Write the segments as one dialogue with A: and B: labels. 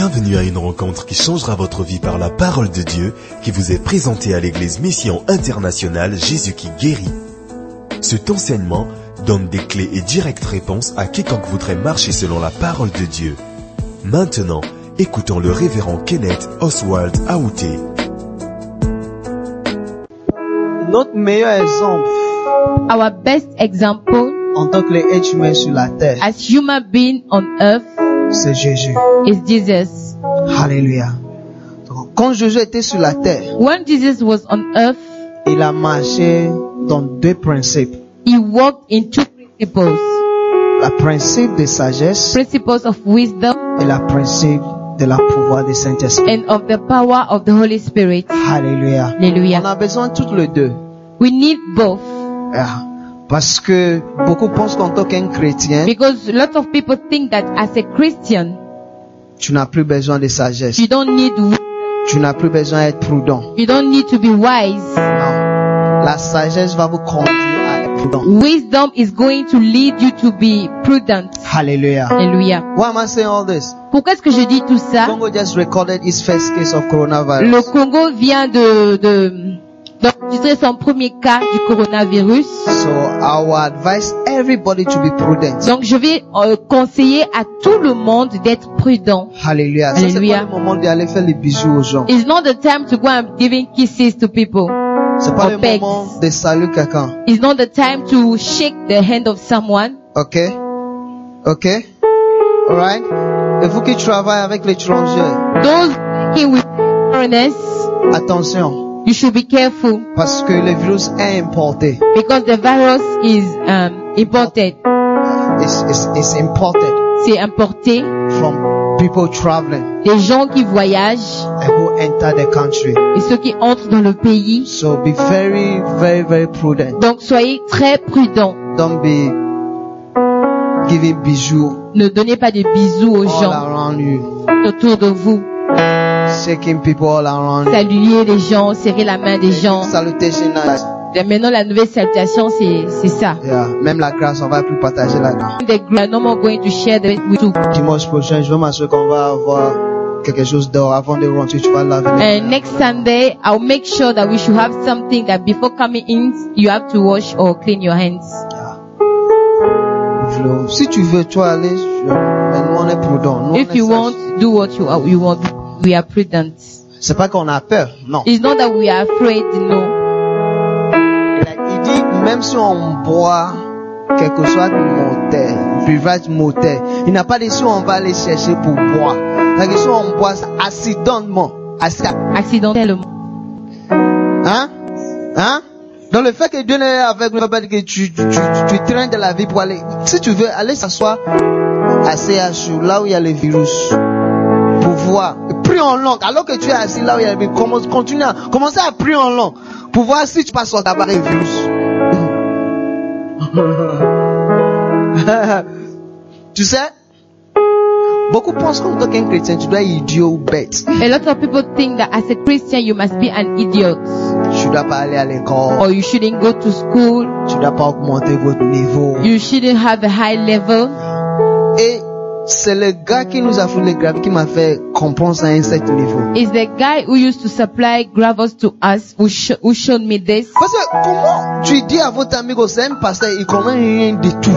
A: Bienvenue à une rencontre qui changera votre vie par la parole de Dieu qui vous est présentée à l'église Mission Internationale Jésus qui guérit. Cet enseignement donne des clés et directes réponses à quiconque voudrait marcher selon la parole de Dieu. Maintenant, écoutons le révérend Kenneth Oswald Aouté.
B: Notre meilleur exemple
C: Our best example
B: en tant que être humain sur la terre,
C: as human being on earth
B: c'est Jésus.
C: is Jesus.
B: Alléluia. Quand Jésus était sur la terre,
C: When Jesus was on earth,
B: il a marché dans deux principes.
C: he walked in two principles.
B: Le principe de sagesse
C: Principles of wisdom
B: et le principe de la pouvoir du Saint-Esprit.
C: and of the power of the Holy Spirit.
B: Alléluia. On
C: Hallelujah.
B: a besoin de toutes les deux.
C: We need both
B: Ah. Parce que beaucoup pensent qu'en tant qu'un chrétien,
C: because lots of people think that as a Christian,
B: tu n'as plus besoin de sagesse.
C: you don't need
B: Tu n'as plus besoin d'être prudent.
C: you don't need to be wise.
B: Non. La sagesse va vous conduire à être prudent.
C: Wisdom is going to lead you to be prudent.
B: Hallelujah.
C: Alléluia.
B: Why am I saying all this?
C: Pourquoi est-ce que je dis tout ça?
B: Congo just recorded its first case of coronavirus.
C: Le Congo vient de, de, d'enregistrer son premier cas du coronavirus.
B: So I will advise everybody to be prudent.
C: Donc je vais euh, conseiller à tout le monde d'être prudent.
B: Hallelujah. Ça, c'est
C: Alléluia.
B: pas le moment d'aller faire les bisous aux gens.
C: It's not the time to go and giving kisses to people.
B: C'est pas le moment de saluer quelqu'un.
C: It's not the time to shake the hand of someone.
B: Ok? Ok? Alright? Et vous qui travaillez avec l'étranger,
C: Those working with foreigners,
B: attention.
C: You should be careful
B: Parce que le virus est importé.
C: because the virus is um, imported.
B: It's, it's, it's imported
C: C'est importé.
B: from people traveling
C: Les gens qui voyagent
B: and who enter the country.
C: et ceux qui entrent dans le pays.
B: So be very, very, very prudent.
C: Donc soyez très prudents.
B: Don't be giving bisous
C: Ne donnez pas de bisous aux
B: all
C: gens
B: around you.
C: autour de vous.
B: Shaking people all around.
C: Saluer les gens, serrer la main des gens.
B: Salutation.
C: Et maintenant, la nouvelle salutation, c'est, c'est ça.
B: Yeah. Même la grâce, on va plus partager
C: gra- no more going to share the with you.
B: Dimanche prochain, je vais m'assurer qu'on va avoir quelque chose d'or avant de rentrer. Tu vas laver
C: And next Sunday, I'll make sure that we should have something that before coming in, you have to wash or clean your hands.
B: Je- Si tu veux, tu vas aller. Mais nous, on est prudents.
C: If you want, do what you, you want. We are prudent.
B: C'est pas qu'on a peur. Non.
C: It's not that we are afraid, no.
B: Il dit, même si on boit, quel que soit moteur, breuvage moteur, il n'a pas dit si on va aller chercher pour boire. La question, on boit ça accidentellement. Acc-
C: Accidentellement.
B: Hein? Hein? Dans le fait que Dieu est avec nous, que tu, tu, tu, tu traînes de la vie pour aller, si tu veux, aller s'asseoir à CHU, là où il y a le virus, pour voir, prie en langue, alors que tu es assis là où il y a le virus, commence, continue à, commencez à prier en langue, pour voir si tu passes au tabac le virus. tu sais, beaucoup pensent qu'en tant qu'un chrétien, tu dois être idiot ou bête.
C: A lot of people think that as a Christian, you must be an idiot.
B: Tu dois pas aller à l'école,
C: Or you shouldn't go to school.
B: tu dois pas augmenter votre niveau.
C: You shouldn't have a high level.
B: Et c'est le gars qui nous a fait le grave qui m'a fait comprendre ça à un certain niveau.
C: Is the guy who used to supply gravels to us who, sh- who showed me this.
B: Parce que comment tu dis à votre ami que c'est un pasteur, il connaît rien tout.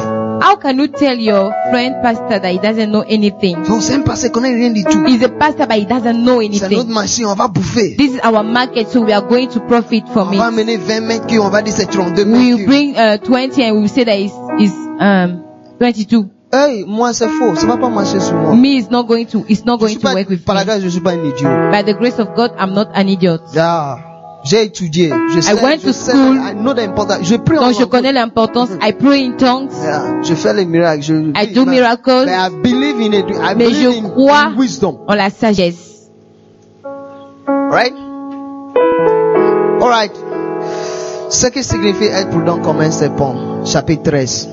C: How can you tell your friend pastor that he doesn't know anything?
B: Donc c'est un pasteur, connaît rien du tout.
C: He's a pastor but he doesn't know
B: C'est notre
C: anything.
B: machine, on va bouffer.
C: This is our market so we are going to profit
B: On
C: from
B: va
C: it.
B: amener 20 mètres cubes, on va dire c'est 32
C: We will bring uh, 20 and we will say that it's, it's um, 22.
B: Hey, moi c'est faux, ça va pas marcher sur moi.
C: Me is not going to, it's not going to
B: pas,
C: work with
B: par la
C: me.
B: grâce, je suis pas un idiot.
C: By the grace of God, I'm not an idiot.
B: Yeah. J'ai étudié. Je sais,
C: went
B: je
C: to
B: sais,
C: school.
B: I know the importance. Je prie en
C: Donc je connais l'importance. I pray in tongues.
B: Yeah. Je fais les miracles. Je,
C: I do miracles.
B: I believe in it. I
C: Mais
B: believe
C: je
B: in
C: crois
B: wisdom.
C: en la sagesse.
B: Right? Alright. Ce qui signifie être prudent comme un serpent. Chapitre 13.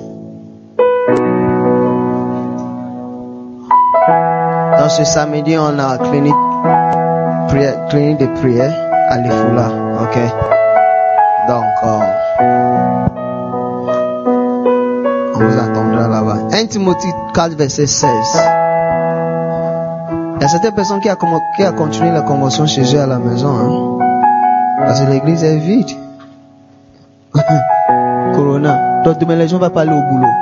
B: Ce samedi, on a clinique, clinique de prière à l'Ifoula. Ok? Donc, euh, on vous attendra là-bas. 1 Timothée 4, verset 16. Il y a certaines personnes qui a, qui a continué la convention chez eux à la maison. Hein. Parce que l'église est vide. Corona. Donc demain, les gens vont pas aller au boulot.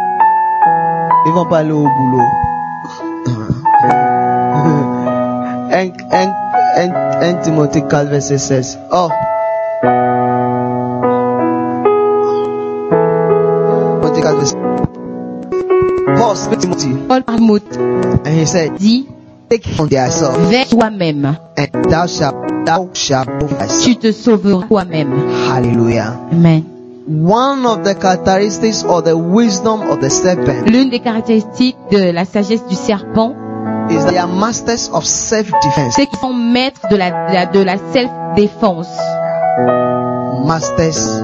B: Ils vont pas aller au boulot. 1, 1 Timothée 4, verset 16. Oh. Timothée 4, verset Paul
C: Mahmoud
B: and he said,
C: dit, vers toi-même.
B: thou shalt thou shalt.
C: Tu te sauveras toi-même.
B: Hallelujah.
C: Amen.
B: One of the characteristics or the wisdom of the serpent
C: L'une des caractéristiques de la sagesse du serpent,
B: is that they are masters of self-defense.
C: c'est qu'ils sont maîtres de la, de la, de la self-défense.
B: Masters.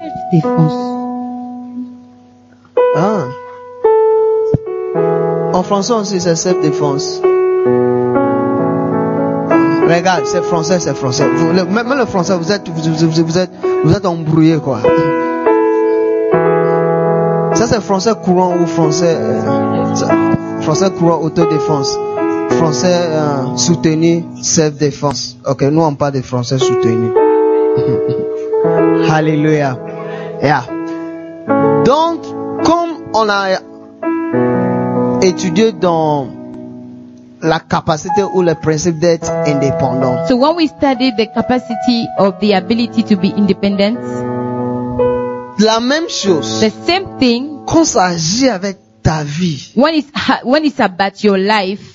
C: Self-défense.
B: Ah. En français aussi, c'est self-défense. Regarde, c'est français, c'est français. Vous- le- même le français, vous êtes, vous, vous- vous- êtes, vous êtes embrouillé, quoi. Ça, c'est français courant ou français, euh, français courant autodéfense. Français euh, soutenu, self-défense. Ok, nous, on parle de français soutenu. Alléluia. Yeah. Donc, comme on a étudié dans la capacité ou le principe d'être indépendant,
C: So when we study the capacity of the ability to be independent,
B: la même chose,
C: the same thing
B: quand ça agit avec ta vie
C: when it's when it's about your life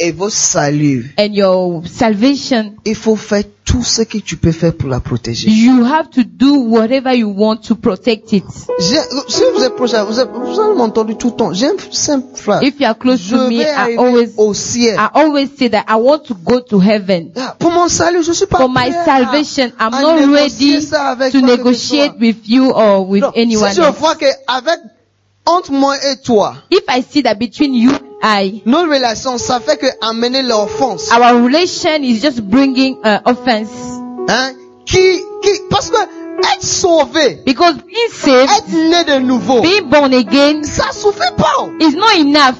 B: et votre salut,
C: and your salvation,
B: il faut faire tout ce que tu peux faire pour la protéger.
C: you have to do whatever you want to protect it.
B: Si vous êtes proche, vous, avez- tout le temps. Simple frère.
C: If you are close
B: Je
C: to me, I always
B: au ciel.
C: I always say that I want to go to heaven.
B: Ah, Pour mon salut, je suis pas
C: For my salvation, I'm not ready to negotiate with you or with
B: Non,
C: anyone
B: si je
C: else.
B: vois que avec entre moi et toi,
C: If I see that between you and I,
B: nos relations, ça fait que amener l'offense.
C: our relation is just bringing uh, offense.
B: Hein? Qui, qui, parce que être sauvé,
C: Because being saved,
B: être né de nouveau,
C: being born again
B: ça suffit pas.
C: is not enough.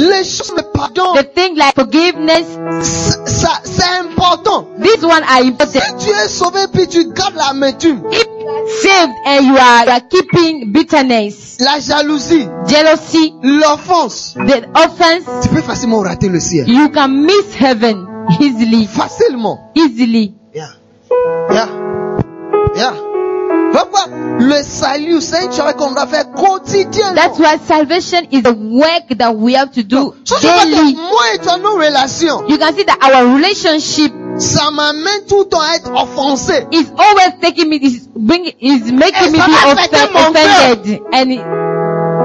B: Les choses, le pardon,
C: The thing like forgiveness,
B: ça, c'est important.
C: this one are important.
B: Si tu es sauvé puis tu gardes l'amertume,
C: If saved and you are, you are keeping bitterness,
B: la jalousie,
C: jealousy,
B: l'offense,
C: the offense,
B: tu peux facilement rater le ciel.
C: you can miss heaven easily,
B: Facilement.
C: easily.
B: Yeah. Yeah. Yeah. Pourquoi le salut, c'est une chose qu'on doit faire quotidiennement.
C: That's why salvation is a work that we have to do
B: So,
C: daily.
B: moi et toi, nos relations,
C: You can see that our relationship
B: ça m'amène tout le temps à être offensé.
C: is always taking me, is bring, is making
B: Et
C: me be
B: va affecter
C: offend-
B: mon cœur.
C: offended, and it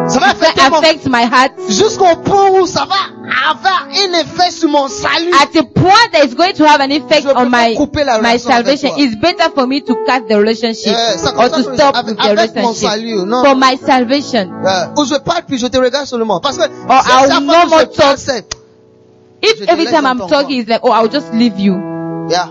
B: Ça va affecter mon...
C: my heart
B: Jusqu'au point où ça va avoir un effet sur mon salut.
C: at a point that it's going to have an effect on my my salvation. It's better for me to cut the relationship
B: Yeah,
C: or to stop
B: avec-
C: with the relationship
B: salut, non.
C: for my salvation.
B: Euh, où je parle puis je te regarde seulement. Parce que
C: Or I
B: will
C: no more talk. If
B: je
C: every time I'm talking, it's like, oh, I'll just leave you.
B: Yeah.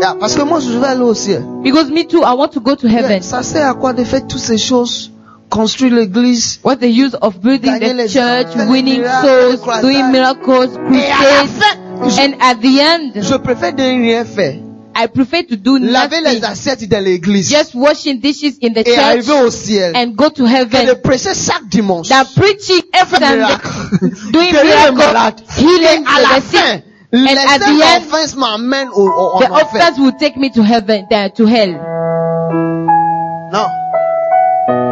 B: Yeah, parce que moi, je aller au ciel.
C: Because me too, I want to go to
B: Yeah,
C: heaven.
B: Ça sert à quoi de faire toutes ces choses Construire l'église.
C: What's the use of building the church, winning
B: miracles,
C: souls, doing miracles,
B: Et à la
C: crusades, and at the end,
B: je préfère de rien faire.
C: I prefer to do
B: Laver les
C: nothing,
B: assiettes de l'église.
C: just washing dishes in the
B: et
C: church
B: arriver au ciel.
C: and go to
B: de
C: heaven.
B: prêcher chaque dimanche.
C: Than preaching every Sunday, doing
B: les
C: miracles, healing
B: à la fin, les
C: at the end,
B: au, au,
C: The offense will take me to heaven, uh, to hell.
B: No.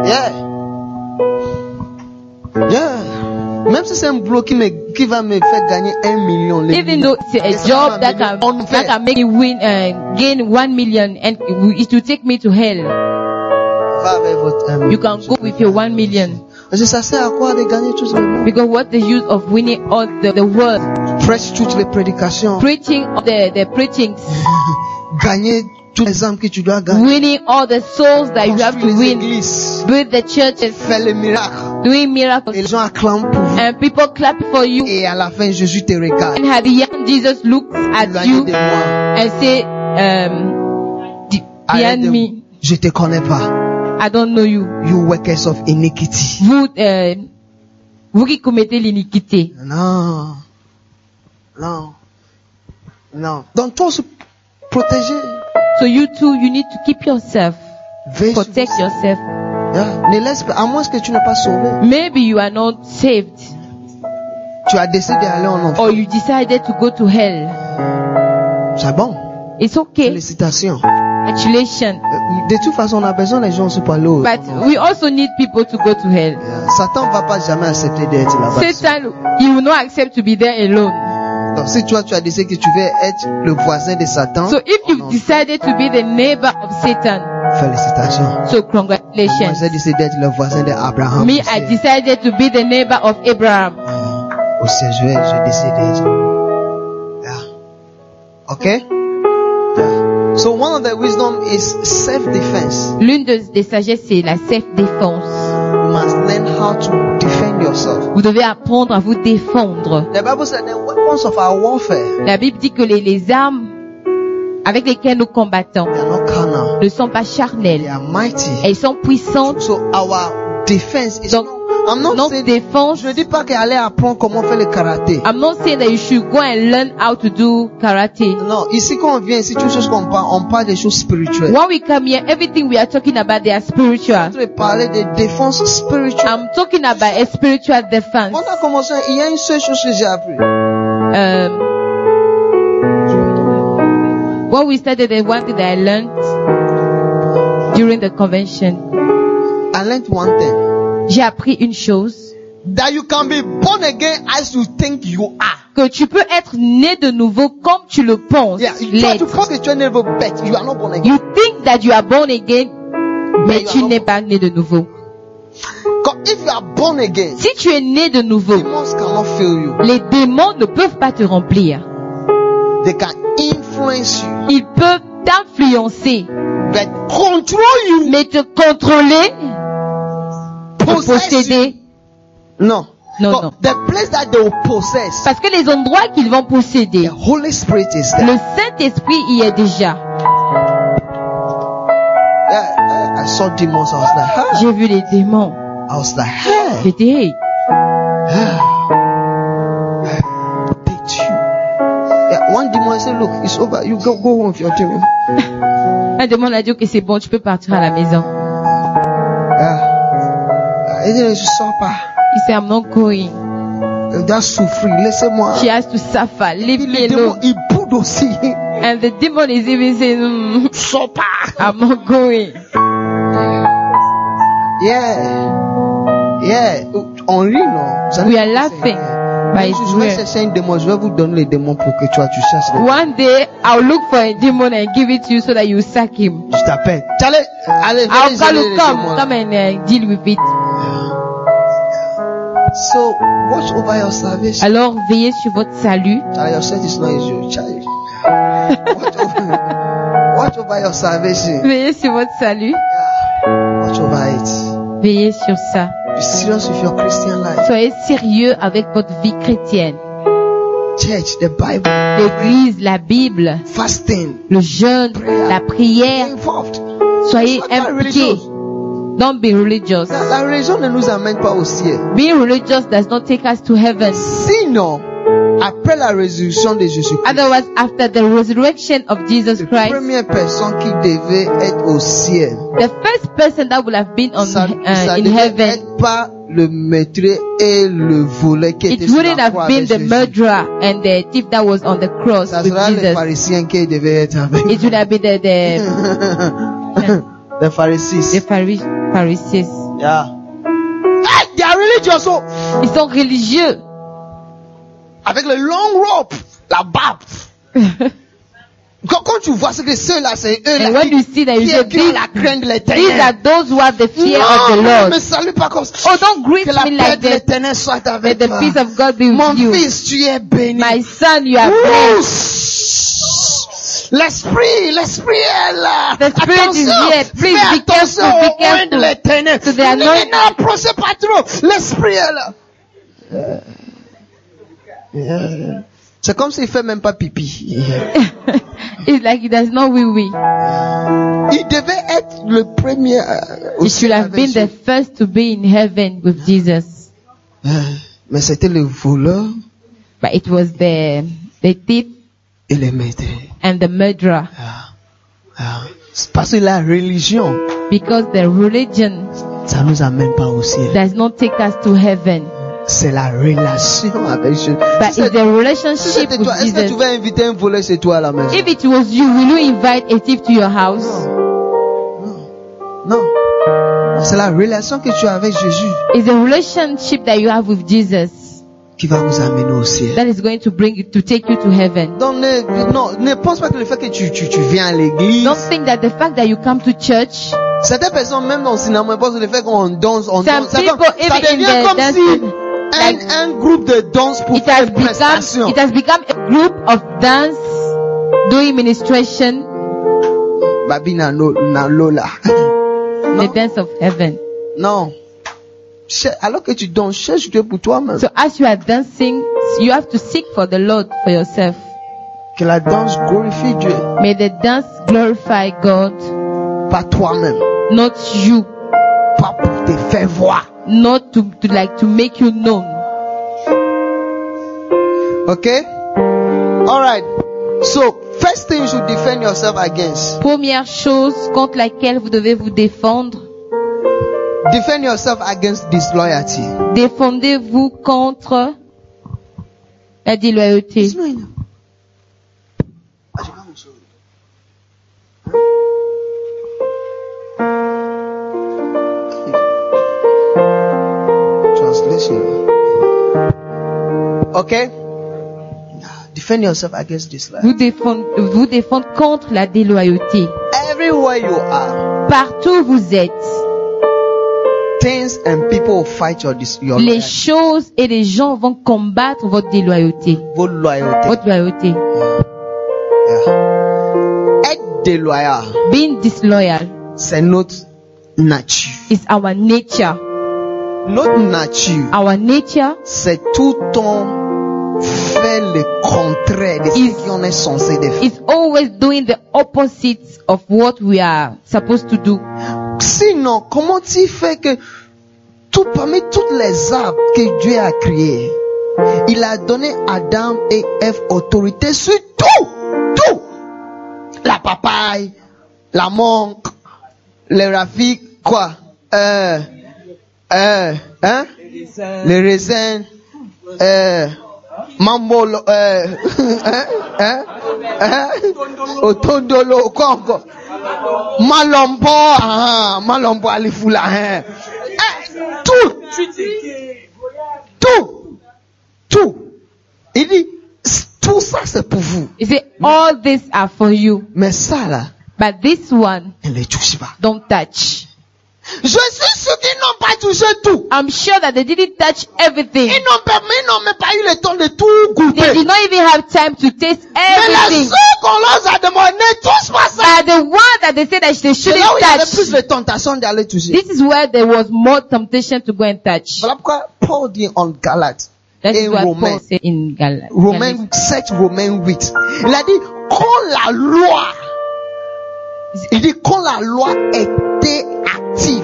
B: Yeah. Yeah. Même si c'est un boulot qui, me, qui va me faire gagner un million.
C: Even though it's a job that can, that can make me win, uh, gain one million and it will- take me to hell.
B: Va avec votre un
C: You can go with your one million.
B: Parce que ça sert à quoi de gagner tout le monde?
C: Because what's the use of winning all the, the world?
B: Prêche toutes les prédications.
C: Preaching all the, the preachings,
B: Gagner tous les âmes que tu dois gagner.
C: winning all the souls that you have to win,
B: églises.
C: build the churches,
B: les miracles.
C: doing
B: Et
C: miracles,
B: les gens acclament pour vous.
C: and people clap for you.
B: Et à la fin, Jésus te regarde.
C: And at the end, Jesus looks at you and say, um, "De-
B: Arrête
C: behind
B: de-
C: me,
B: Je te connais pas.
C: I don't know you.
B: You workers of iniquity.
C: Vous, euh, Vous qui commettez l'iniquité.
B: Non. Non. Non. Donc toi aussi, protéger.
C: So you too, you need to keep yourself.
B: Veille
C: Protect
B: vous.
C: yourself.
B: Yeah. Ne laisse pas, à moins que tu n'es pas sauvé.
C: Maybe you are not saved
B: Tu as décidé d'aller en enfer.
C: or you decided to go to hell.
B: C'est bon.
C: It's okay.
B: Félicitations.
C: Congratulations.
B: Euh, De toute façon, on a besoin des gens aussi pour aller au.
C: But we also need people to go to hell.
B: Yeah. Satan va pas jamais accepter d'être là-bas.
C: Satan, he will not accept to be there alone.
B: Donc si toi tu as décidé que tu veux être le voisin de Satan,
C: So if you've decided to be the neighbor of Satan,
B: félicitations.
C: so
B: Moi
C: congratulations.
B: j'ai décidé d'être le voisin d'Abraham.
C: Me, I decided to be the neighbor of Abraham.
B: Au CGL, j'ai décidé. Yeah. Okay? Yeah. So one of the wisdom is self-defense.
C: L'une de- des sagesses, c'est la self-défense.
B: You must learn how to.
C: Vous devez apprendre à vous défendre.
B: The Bible said the weapons of our warfare,
C: La Bible dit que les, les armes avec lesquelles nous combattons ne sont pas charnelles. Elles sont puissantes. Donc,
B: I'm not
C: notre
B: saying,
C: défense,
B: je ne dis pas qu'aller apprendre comment faire le karaté.
C: I'm not saying that you should go and learn how to do karate.
B: Non, ici quand on vient, ici toutes choses qu'on parle, on parle des choses spirituelles.
C: When we come here, everything we are talking about, they are spiritual.
B: Je vais parler de défense spirituelle.
C: I'm talking about a spiritual defense.
B: On a commencé, il y a une seule chose que j'ai appris.
C: Um, when we started, the one thing that I learned during the convention,
B: I learned one thing.
C: J'ai appris une chose,
B: That you can be born again as you think you are.
C: que tu peux être né de nouveau comme tu le penses
B: Yeah, tu,
C: l'être.
B: tu penses que tu es né de bête, you are not born again.
C: You think that you are born again, mais
B: you are
C: tu
B: not
C: n'es pas né de nouveau.
B: Quand- If you are born again,
C: Si tu es né de nouveau,
B: you.
C: les démons ne peuvent pas te remplir.
B: They can influence you,
C: Ils peuvent t'influencer,
B: but
C: mais te contrôler. Posséder.
B: No.
C: No,
B: But
C: no.
B: The place that they will possess,
C: Parce que les endroits qu'ils vont posséder,
B: the Holy Spirit is there.
C: le Saint-Esprit y est déjà.
B: I, saw demons. I was like, huh?
C: J'ai vu les démons.
B: I was like, hey,
C: dit, hey?
B: Yeah, one demon said, look, it's over. You go, go home with your demon.
C: un démon a dit que c'est bon, tu peux partir à la maison.
B: Yeah. Il dit, je sors pas.
C: Il said, I'm not going.
B: Il doit souffrir. Laissez-moi.
C: She has to suffer. Leave me
B: le démon,
C: alone.
B: il boude aussi.
C: And the demon is even saying, mm,
B: Sors pas.
C: I'm not going.
B: Yeah. Yeah. On rit, non?
C: We are laughing, it's
B: Je vais
C: real.
B: chercher un démon. Je vais vous donner les démons pour que toi, tu cherches
C: One day, I'll look for a demon and give it to you so that you sack him.
B: Je t'appelle. Allez, allez,
C: I'll call you, come, come and uh, deal with it.
B: So, watch over your salvation.
C: Alors, veillez sur votre salut.
B: Your is not your child. watch, over, watch over your salvation.
C: Veillez sur votre salut.
B: Yeah. Watch over it.
C: Veillez sur ça.
B: Be serious with your Christian life.
C: Soyez sérieux avec votre vie chrétienne.
B: Church, the Bible,
C: L'église, la Bible,
B: fasting,
C: le jeûne, la prière. Soyez impliqués. Don't be religious.
B: La, la religion ne nous amène pas au ciel.
C: Being religious does not take us to heaven.
B: Sinon, après la résurrection de Jésus-Christ,
C: Otherwise, after the resurrection of Jesus
B: la
C: Christ,
B: première personne qui devait être au ciel,
C: the first person that would have been on
B: ça,
C: uh,
B: ça
C: in
B: devait
C: heaven,
B: être pas le maître et le voleur qui étaient
C: it
B: sur
C: wouldn't
B: la
C: have
B: croix
C: been
B: avec
C: the
B: Jésus.
C: murderer and the thief that was on the cross
B: Ça
C: with
B: sera les
C: Jesus.
B: pharisiens qui devaient être avec
C: It would have been the the,
B: Les pharisiens.
C: the Phari- Pharisees.
B: Yeah. Hey, they are religious, oh.
C: Ils sont religieux.
B: Avec le long rope, la barbe. Quand, quand tu vois ce que ceux-là, c'est eux là
C: And when
B: qui,
C: you see that, you
B: qui,
C: these,
B: la crainte de
C: these
B: l'éternel.
C: are those who have the fear of the
B: Non,
C: Lord.
B: ne me salue pas comme ça.
C: Oh, don't greet
B: que la
C: me
B: paix
C: like
B: de
C: that.
B: l'éternel soit
C: May
B: avec
C: the
B: toi.
C: peace of God be
B: Mon
C: with you.
B: fils, tu es béni.
C: My son, you are blessed.
B: L'esprit, l'esprit est là.
C: The spirit is
B: attention,
C: here. Please
B: fais
C: be
B: attention
C: careful, be
B: au oint de
C: careful.
B: l'éternel.
C: To the
B: Ne n'approchez pas trop. L'esprit est là. C'est comme s'il fait même pas pipi.
C: it's like he does not wee wee.
B: Il devait être le premier euh, au
C: He should
B: ciel
C: have
B: avec
C: been the
B: Jésus.
C: first to be in heaven with Jesus.
B: Euh, mais c'était le voleur
C: but it was the the thief
B: et
C: and the murderer.
B: Ah, ah. C'est Parce que la religion,
C: Because the religion
B: ça nous amène pas au ciel.
C: does not take us to heaven,
B: C'est la relation avec Jésus.
C: but it's the relationship with
B: toi, est-ce que tu vas inviter un voleur chez toi à la maison?
C: If it was you, will you invite a thief to your house?
B: Non. C'est la relation que tu as avec Jésus
C: It's the relationship that you have with Jesus
B: qui va vous amener au ciel.
C: that is going to bring you to take you to heaven.
B: Donc, ne, non, ne pense pas que le fait que tu, tu, tu viens à l'église,
C: Don't think that the fact that you come to church,
B: certaines personnes, même dans le cinéma, pensent que le fait qu'on danse, on danse, ça, comme- ça devient comme
C: dancing,
B: si
C: like
B: un, un groupe de danse pour
C: it
B: faire
C: has
B: une
C: become
B: prestation.
C: it has become a group of dance doing ministration,
B: Babi na, no- na Lola.
C: the dance of heaven.
B: Non. Alors que tu danses, cherche Dieu pour toi-même.
C: So as you are dancing, you have to seek for the Lord for yourself.
B: Que la danse glorifie Dieu,
C: May the dance glorify God,
B: pas toi-même.
C: not you,
B: Pas pour te faire voir.
C: not to, to like to make you known.
B: Okay? Alright. So, first thing you should defend yourself against.
C: Première chose contre laquelle vous devez vous défendre,
B: Defend yourself against disloyalty.
C: défendez-vous contre la déloyauté.
B: Translation. Okay? Defend yourself against disloyalty.
C: Vous défendre, vous défendre contre la déloyauté.
B: Everywhere you are,
C: Partout où vous êtes, les choses et les gens vont combattre votre déloyauté,
B: votre loyauté.
C: votre loyauté.
B: Yeah. Être déloyal,
C: Being disloyal
B: c'est notre nature.
C: is our nature.
B: Notre nature,
C: Our nature
B: c'est tout temps faire le contraire de ce qu'on est censé de faire.
C: is always doing the opposite of what we are supposed to do.
B: Sinon, comment tu fais que tout parmi toutes les arbres que Dieu a créés, il a donné Adam et Ève autorité sur tout, tout. La papaye, la mangue, les rafiques, quoi, euh, euh, hein, les raisins, euh, mambo, euh, hein, hein, hein, quoi encore? Malombo, ah, malombo hein. Eh, tout, tout, tout. Il dit, tout ça c'est pour vous.
C: He said, all these are for you,
B: Mais ça là,
C: but this one,
B: ne les touche pas.
C: don't touch.
B: Je suis sûr qu'ils n'ont pas touché tout.
C: I'm sure that they didn't touch everything.
B: Ils n'ont pas, ils n'ont même pas eu le temps de tout
C: They did not even have time to taste
B: Mais
C: everything.
B: seule qu'on leur a demandé, ne touche pas ça.
C: But the one that they said that they
B: C'est là
C: shouldn't
B: où il y avait plus
C: touch,
B: de tentation d'aller toucher.
C: this is where there was more temptation to go and touch.
B: Voilà pourquoi Paul dit en Galate,
C: That is
B: Et
C: what
B: Romains.
C: Paul said in Gal-
B: Romains
C: Galatians.
B: 7, Romains 8. Il a dit, quand la loi, il dit, quand la loi était active,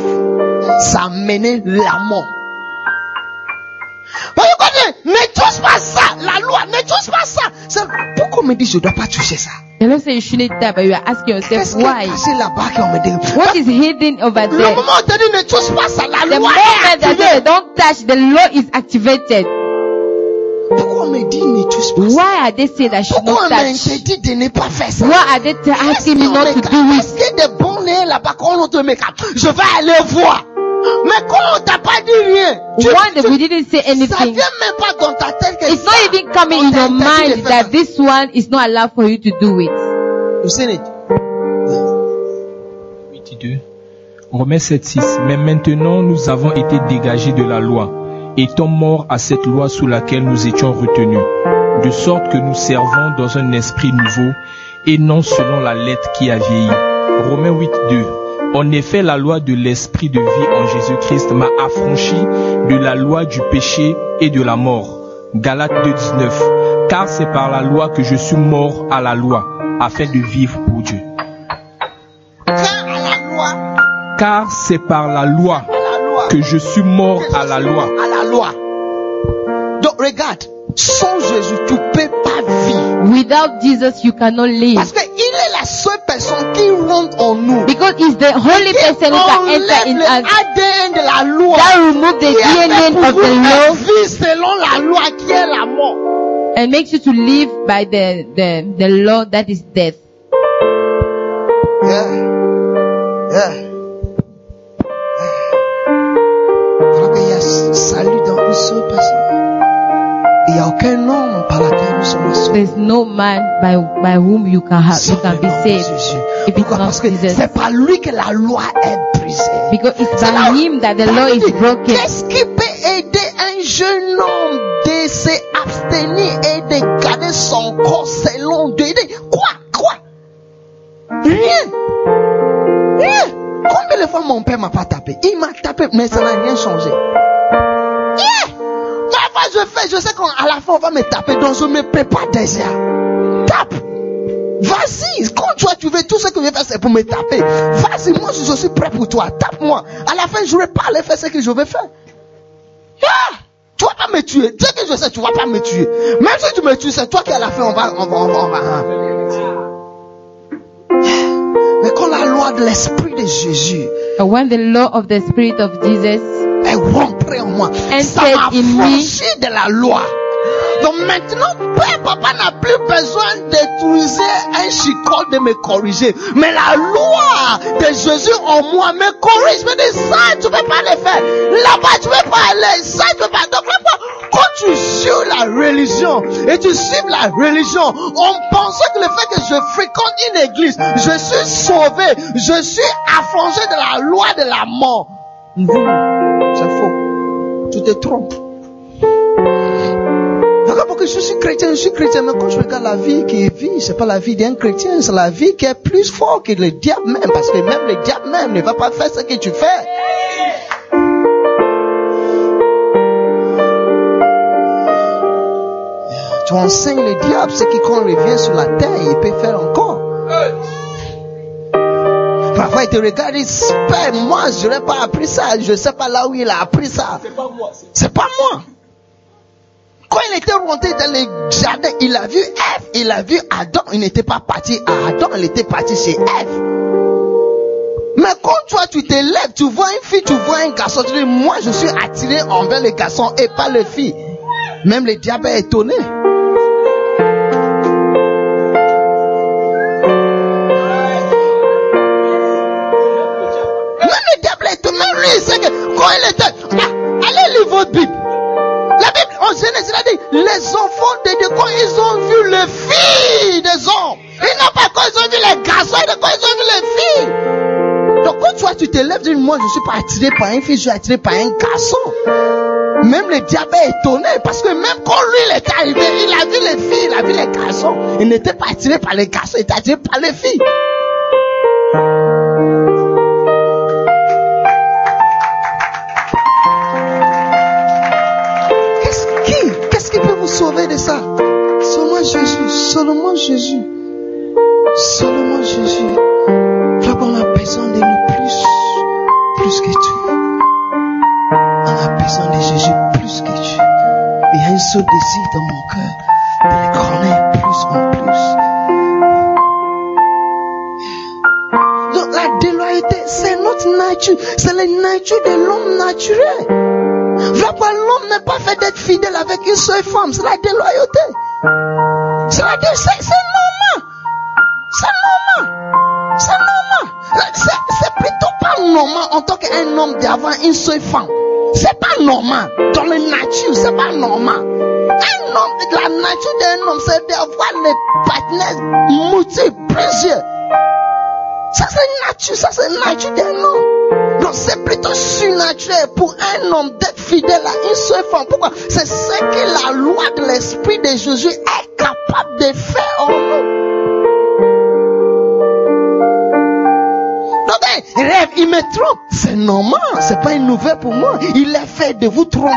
B: ça menait la mort. On dit, ne touche pas ça, la loi, ne touche pas ça. Pourquoi on me dit, je ne dois pas toucher ça?
C: Lord said you shouldn't touch, but you are asking yourself why? What is hidden over
B: Le
C: there?
B: moment où on te dit, ne touche pas ça, la
C: The
B: loi
C: moment that don't touch, the law is activated.
B: Pourquoi me dit, ne touche pas ça?
C: Why are they saying that I should
B: Pourquoi
C: not
B: on
C: touch?
B: m'interdit de ne pas faire ça?
C: Why are they asking me not to do it?
B: Est-ce y a des bons nez là-bas quand on te met? Je vais aller voir. Mais quand on t'a pas dit rien, tu,
C: One that
B: tu-
C: we didn't say
B: ça
C: anything.
B: vient même pas dans ta tête que
C: It's
B: ça,
C: not even coming
B: on
C: in
B: t'a
C: your mind that this one is not allowed for you to do it.
B: ça. You seen it?
D: 8 2. Romains 7, 6. Mais maintenant nous avons été dégagés de la loi, étant morts à cette loi sous laquelle nous étions retenus, de sorte que nous servons dans un esprit nouveau et non selon la lettre qui a vieilli. Romains 8, 2. En effet, la loi de l'esprit de vie en Jésus-Christ m'a affranchi de la loi du péché et de la mort. Galates 2, 19. Car c'est par la loi que je suis mort à la loi, afin de vivre pour Dieu.
B: Loi,
D: Car c'est par la loi
B: loi,
D: que je suis mort à la
B: suis
D: loi,
B: mort À la loi. regarde, sans Jésus, tu peux pas vivre.
C: Without Jesus, you cannot live.
B: Parce qu'il est la seule personne qui rentre en nous.
C: Because it's the only person who can enter in us
B: ADN de la loi.
C: that remove the
B: Qui a fait
C: DNA of the law
B: vivre selon la loi qui est la mort.
C: and makes you to live by the, the, the law that is death.
B: Yeah. Yeah. Seule personne. Il n'y a aucun homme par laquelle nous sommes sauvés.
C: There's no man by, by whom you can have, you can be saved.
B: Pourquoi? Parce que c'est par lui que la loi est brisée.
C: Because it's by him that the law is broken.
B: Qu'est-ce qui peut aider un jeune homme de s'abstenir et de garder son corps selon Dieu? Quoi? Quoi? Rien. Rien. Combien de fois mon père m'a pas tapé? Il m'a tapé, mais ça n'a rien changé. Je fais, je sais qu'à la fin on va me taper, donc je me prépare déjà. Tape. Vas-y, quand toi tu veux, tout ce que je vais faire c'est pour me taper. Vas-y, moi je suis prêt pour toi. Tape-moi. À la fin, je ne vais pas aller faire ce que je veux faire. Ah, tu vas pas me tuer. Ce que je sais, tu vas pas me tuer. Même si tu me tues, c'est toi qui à la fin on va, on va, on va, on va. hein. Mais quand la loi de l'esprit de Jésus
C: when the law of the Spirit of Jesus
B: est rentrée en moi, ça m'a franchi de la loi. Donc maintenant, père, papa n'a plus besoin d'utiliser un chicote de me corriger. Mais la loi de Jésus en moi me corrige. Me dit, ça, tu peux pas le faire. Là-bas, tu peux pas aller. Ça, tu peux pas. Donc là-bas, quand tu suis la religion et tu suis la religion, on pensait que le fait que je fréquente une église, je suis sauvé, je suis affranchi de la loi de la mort. C'est faux. Tu te trompes. D'accord, parce je suis chrétien, je suis chrétien, mais quand je regarde la vie qui vit, c'est pas la vie d'un chrétien, c'est la vie qui est plus forte que le diable même, parce que même le diable même ne va pas faire ce que tu fais. Tu enseignes le diable ce qui quand il revient sur la terre, il peut faire encore. Parfois, il te regarde, il Père, moi, je n'ai pas appris ça. Je ne sais pas là où il a appris ça. C'est pas moi. Quand il était rentré dans le jardin, il a vu Ève, il a vu Adam. Il n'était pas parti à Adam, il était parti chez Ève. Mais quand toi, tu te lèves, tu vois une fille, tu vois un garçon, tu dis, moi, je suis attiré envers les garçons et pas les filles. Même le diable est étonné. Est étonné. Même lui, il sait que quand il était... Allez lire votre Bible. La Bible, en Genèse, il dit, les enfants de Dieu, quand ils ont vu les filles des hommes, ils n'ont pas quand ils ont vu les garçons, pas quand ils ont vu les filles. Donc quand toi, tu te lèves, dis, moi, je suis pas attiré par une fille, je suis attiré par un garçon. Même le diable est étonné parce que même quand lui il est arrivé, il a vu les filles, il a vu les garçons. Il n'était pas attiré par les garçons, il était attiré par les filles. Sauver de ça Seulement Jésus, seulement Jésus, seulement Jésus. Là, on a besoin de lui plus, plus que tout. On a besoin de Jésus plus que tout. Il y a un seul désir dans mon cœur de le connaître plus en plus. Donc la déloyauté, c'est notre nature, c'est la nature de l'homme naturel. Pourquoi l'homme n'est pas fait d'être fidèle avec une seule femme. C'est la déloyauté. C'est la c'est, normal. C'est normal. C'est normal. C'est, c'est plutôt pas normal en tant qu'un homme d'avoir une seule femme. C'est pas normal. Dans la nature, c'est pas normal. Un homme, la nature d'un homme, c'est d'avoir les partenaires multiples, plusieurs. Ça c'est nature, ça c'est nature d'un homme. C'est plutôt surnaturel pour un homme d'être fidèle à une seule femme. Pourquoi? C'est ce que la loi de l'Esprit de Jésus est capable de faire en nous. Donc, rêve, il me trompe. C'est normal, c'est pas une nouvelle pour moi. Il a fait de vous tromper.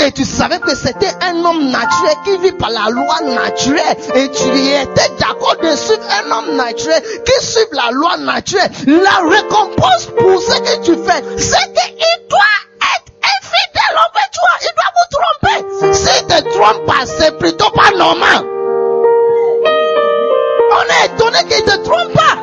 B: Et tu savais que c'était un homme naturel qui vit par la loi naturelle. Et tu étais d'accord de suivre un homme naturel qui suit la loi naturelle. La récompense pour ce que tu fais, c'est qu'il doit être infidèle envers toi. Il doit vous tromper. S'il te trompe pas, c'est plutôt pas normal. On est étonné qu'il ne te trompe pas.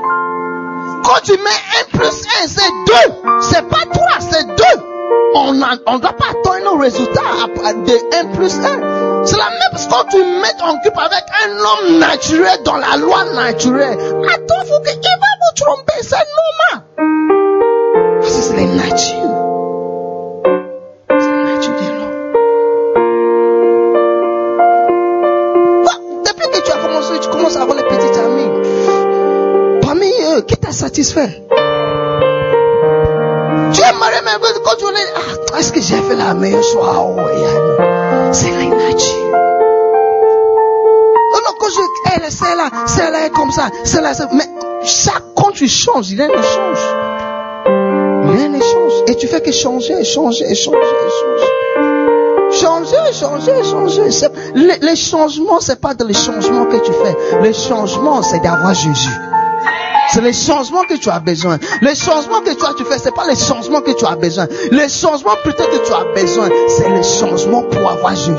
B: Quand tu mets 1 plus 1, c'est 2. C'est pas 3, c'est 2 attendre un résultat à- à- de 1 plus 1. C'est la même chose quand tu mets en couple avec un homme naturel dans la loi naturelle. Attends, faut que il va vous tromper, c'est normal. Parce que c'est la nature. C'est la nature de l'homme. Depuis que tu as commencé, tu commences à avoir les petits amis. Parmi eux, qui t'a satisfait? Tu es ah, est-ce que j'ai fait la meilleure choix Oh, yeah. C'est. Oh non, quand je, elle, celle-là, celle-là est comme ça, celle-là, mais chaque, quand tu changes, rien ne change. Rien ne change. Et tu fais que changer, changer, changer, changer. Changer, changer, changer. Les, les changements, c'est pas dans les changements que tu fais. Les changements, c'est d'avoir Jésus. C'est les changements que tu as besoin. Les changements que as, tu fais, c'est pas les changements que tu as besoin. Les changements plutôt que tu as besoin, c'est les changements pour avoir Jésus.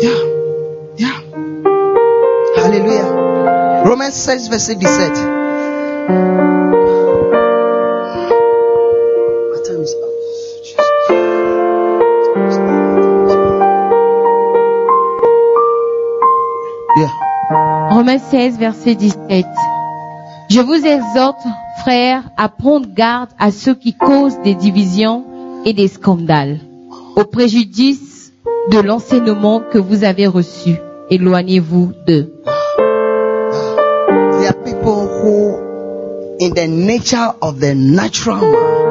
B: Yeah. Yeah. Alléluia. Romains 16, verset 17.
C: Romains 16, verset 17. Je vous exhorte, frères, à prendre garde à ceux qui causent des divisions et des scandales, au préjudice de l'enseignement que vous avez reçu. Éloignez-vous d'eux.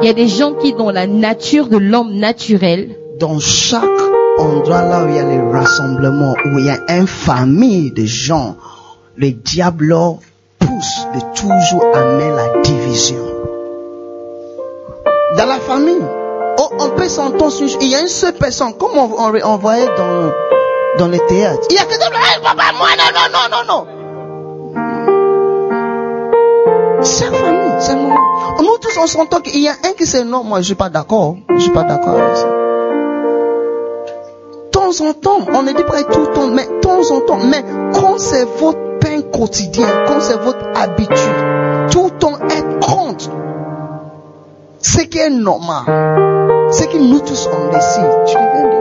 C: Il y a des gens qui, dans la nature de l'homme naturel,
B: dans chaque endroit là où il y a les rassemblements, où il y a une famille de gens, le diable pousse de toujours amener la division. Dans la famille, oh, on peut s'entendre il y a une seule personne, comme on, on, voyait dans, dans le théâtre. Il y a quelqu'un qui hey, papa, moi, non, non, non, non, non. Chaque famille, c'est nous. Nous tous, on s'entend qu'il y a un qui c'est non, moi, je suis pas d'accord. Je suis pas d'accord avec ça. Temps en temps, on ne dit pas tout le temps, mais temps en temps, mais c'est pain quotidien, quand c'est votre habitude, tout le temps être contre ce qui est normal, ce que nous tous on décide, tu de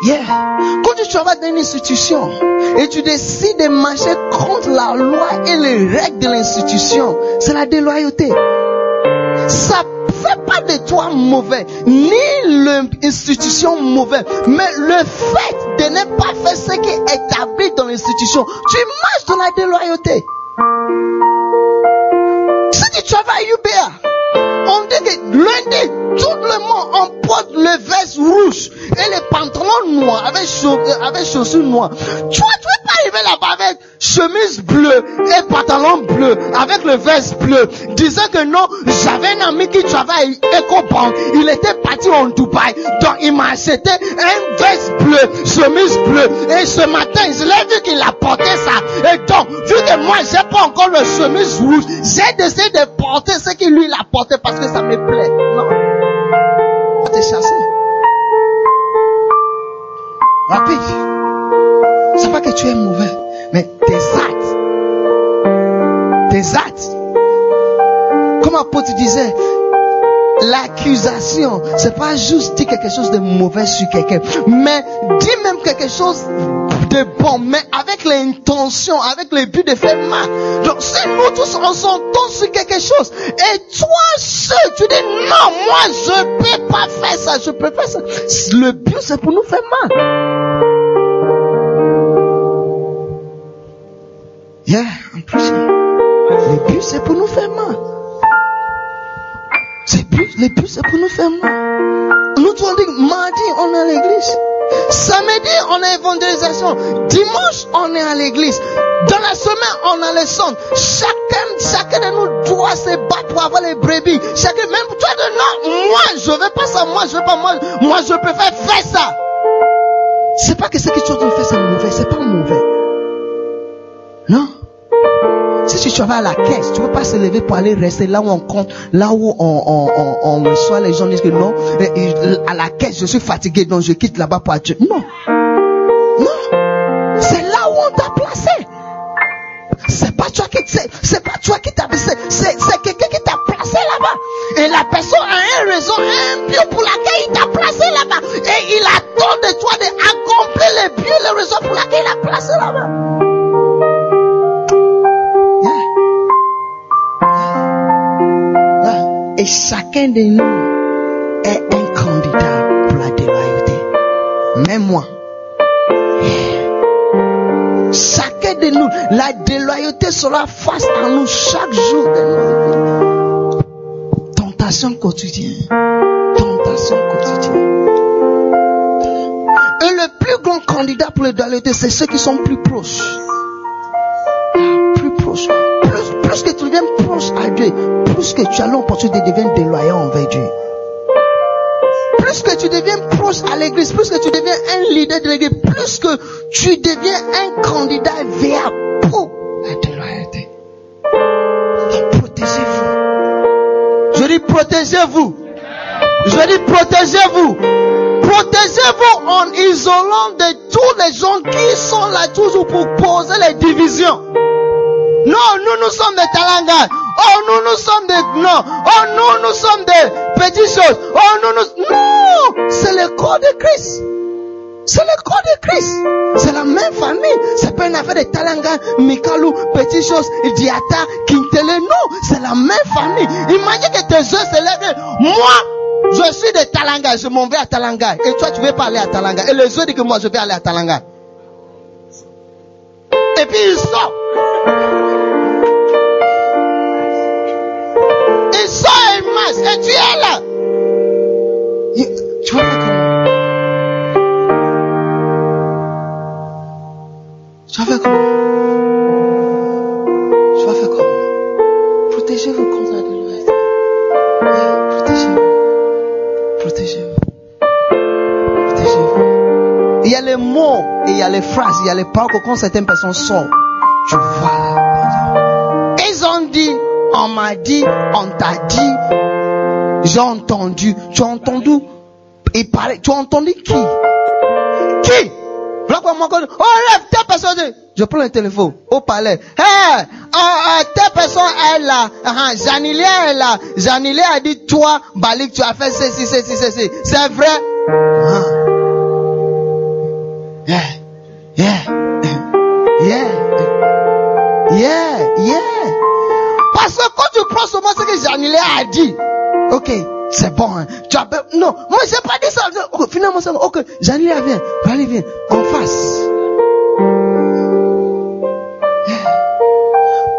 B: Yeah. Quand tu travailles dans une institution et tu décides de marcher contre la loi et les règles de l'institution, c'est la déloyauté. Ça fait pas de toi mauvais, ni l'institution mauvaise, mais le fait de ne pas faire ce qui est établi dans l'institution, tu marches dans la déloyauté. Si tu travailles UBA, on dit que lundi, tout le monde on porte le veste rouge et les pantalons noirs avec, chau- euh, avec chaussures noires. Toi, tu veux pas arriver là-bas avec chemise bleue et pantalon bleu avec le veste bleu, disant que non, j'avais un ami qui travaille à EcoBank, il était parti en Dubaï, donc il m'a acheté un veste bleu, chemise bleue, et ce matin, je l'ai vu qu'il a porté ça, et donc, vu que moi, j'ai pas encore le chemise rouge, j'ai décidé de porter ce que lui, a porté parce que ça me plaît. Non. On va te chasser. Rapide. C'est pas que tu es mauvais, mais tes actes. Tes actes. Comme apôtre disait, l'accusation, c'est pas juste dire quelque chose de mauvais sur quelqu'un, mais dis même quelque chose de bon, mais avec l'intention, avec le but de faire mal. Donc, si nous tous on s'entend sur quelque chose, et toi seul, tu dis non, moi je peux pas faire ça, je peux faire ça. Le but c'est pour nous faire mal. Yeah, I'm preaching. Le but c'est pour nous faire mal. C'est but, le but c'est pour nous faire mal. Nous on dit mardi on est à l'église. Samedi on est évangélisation. Dimanche on est à l'église. Dans la semaine on a les centre. Chacun, chacun de nous doit se battre pour avoir les brebis. Chacun, même toi de non, moi je veux pas ça, moi je veux pas, moi, moi je préfère faire ça. C'est pas que ce que tu de faire c'est mauvais, c'est pas mauvais. Non? Si tu travailles à la caisse, tu ne peux pas se lever pour aller rester là où on compte, là où on, on, on, on reçoit les gens disent que non, à la caisse, je suis fatigué, donc je quitte là-bas pour Dieu. Non. Non. C'est là où on t'a placé. C'est pas toi qui c'est pas toi qui t'a placé, c'est quelqu'un qui t'a placé là-bas. Et la personne a une raison, un but pour laquelle il t'a placé là-bas. Et il attend de toi d'accomplir le but, la raison pour laquelle il a placé là-bas. Chacun de nous est un candidat pour la déloyauté. Même moi. Chacun de nous, la déloyauté sera face à nous chaque jour de notre vie. Tentation quotidienne. Tentation quotidienne. Et le plus grand candidat pour la déloyauté, c'est ceux qui sont plus proches. Plus. Plus, que tu deviens proche à Dieu, plus que tu as l'opportunité de devenir déloyal envers Dieu. Plus que tu deviens proche à l'église, plus que tu deviens un leader de l'église, plus que tu deviens un candidat vers pour la déloyauté. Protégez-vous. Je dis protégez-vous. Je dis protégez-vous. Protégez-vous en isolant de tous les gens qui sont là toujours pour poser les divisions. Non, nous, nous sommes des talangars. Oh, nous, nous sommes des... Non. Oh, nous, nous sommes des petites choses. Oh, nous, nous... Non! C'est le corps de Christ. C'est le corps de Christ. C'est la même famille. C'est pas une affaire de Talanga, Mikalou, Petite Chose, Diata, Quintele. Non, c'est la même famille. Imagine que tes yeux se lèvent. Moi, je suis de Talanga, je m'en vais à Talanga. Et toi, tu veux pas aller à Talanga. Et les yeux disent que moi, je vais aller à Talanga. Et puis il sort. Et tu es là. Tu vas faire comment Tu vas faire comment Tu vas faire comment Protégez-vous contre la déloyauté. Oui, Protégez-vous. Protégez-vous. Protégez-vous. Il y a les mots et il y a les phrases, il y a les paroles que quand certaines personnes sortent, tu vois. Ils ont dit, on m'a dit, on t'a dit, j'ai entendu, tu as entendu, et parler, tu as entendu qui? Qui? Oh, lève, telle personne, je prends le téléphone, au palais, hey, oh, oh, telle personne est là, uh Janilia est là, Janilia a dit, toi, Balik, tu as fait ceci, ceci, ceci, c'est vrai? Ah. Yeah, yeah, yeah, yeah, yeah. Parce que quand tu prends seulement ce que Janilé a dit, ok, c'est bon, hein. tu as non, moi j'ai pas dit ça. Finalement c'est bon. ok, Janilé vient, allez viens, en face.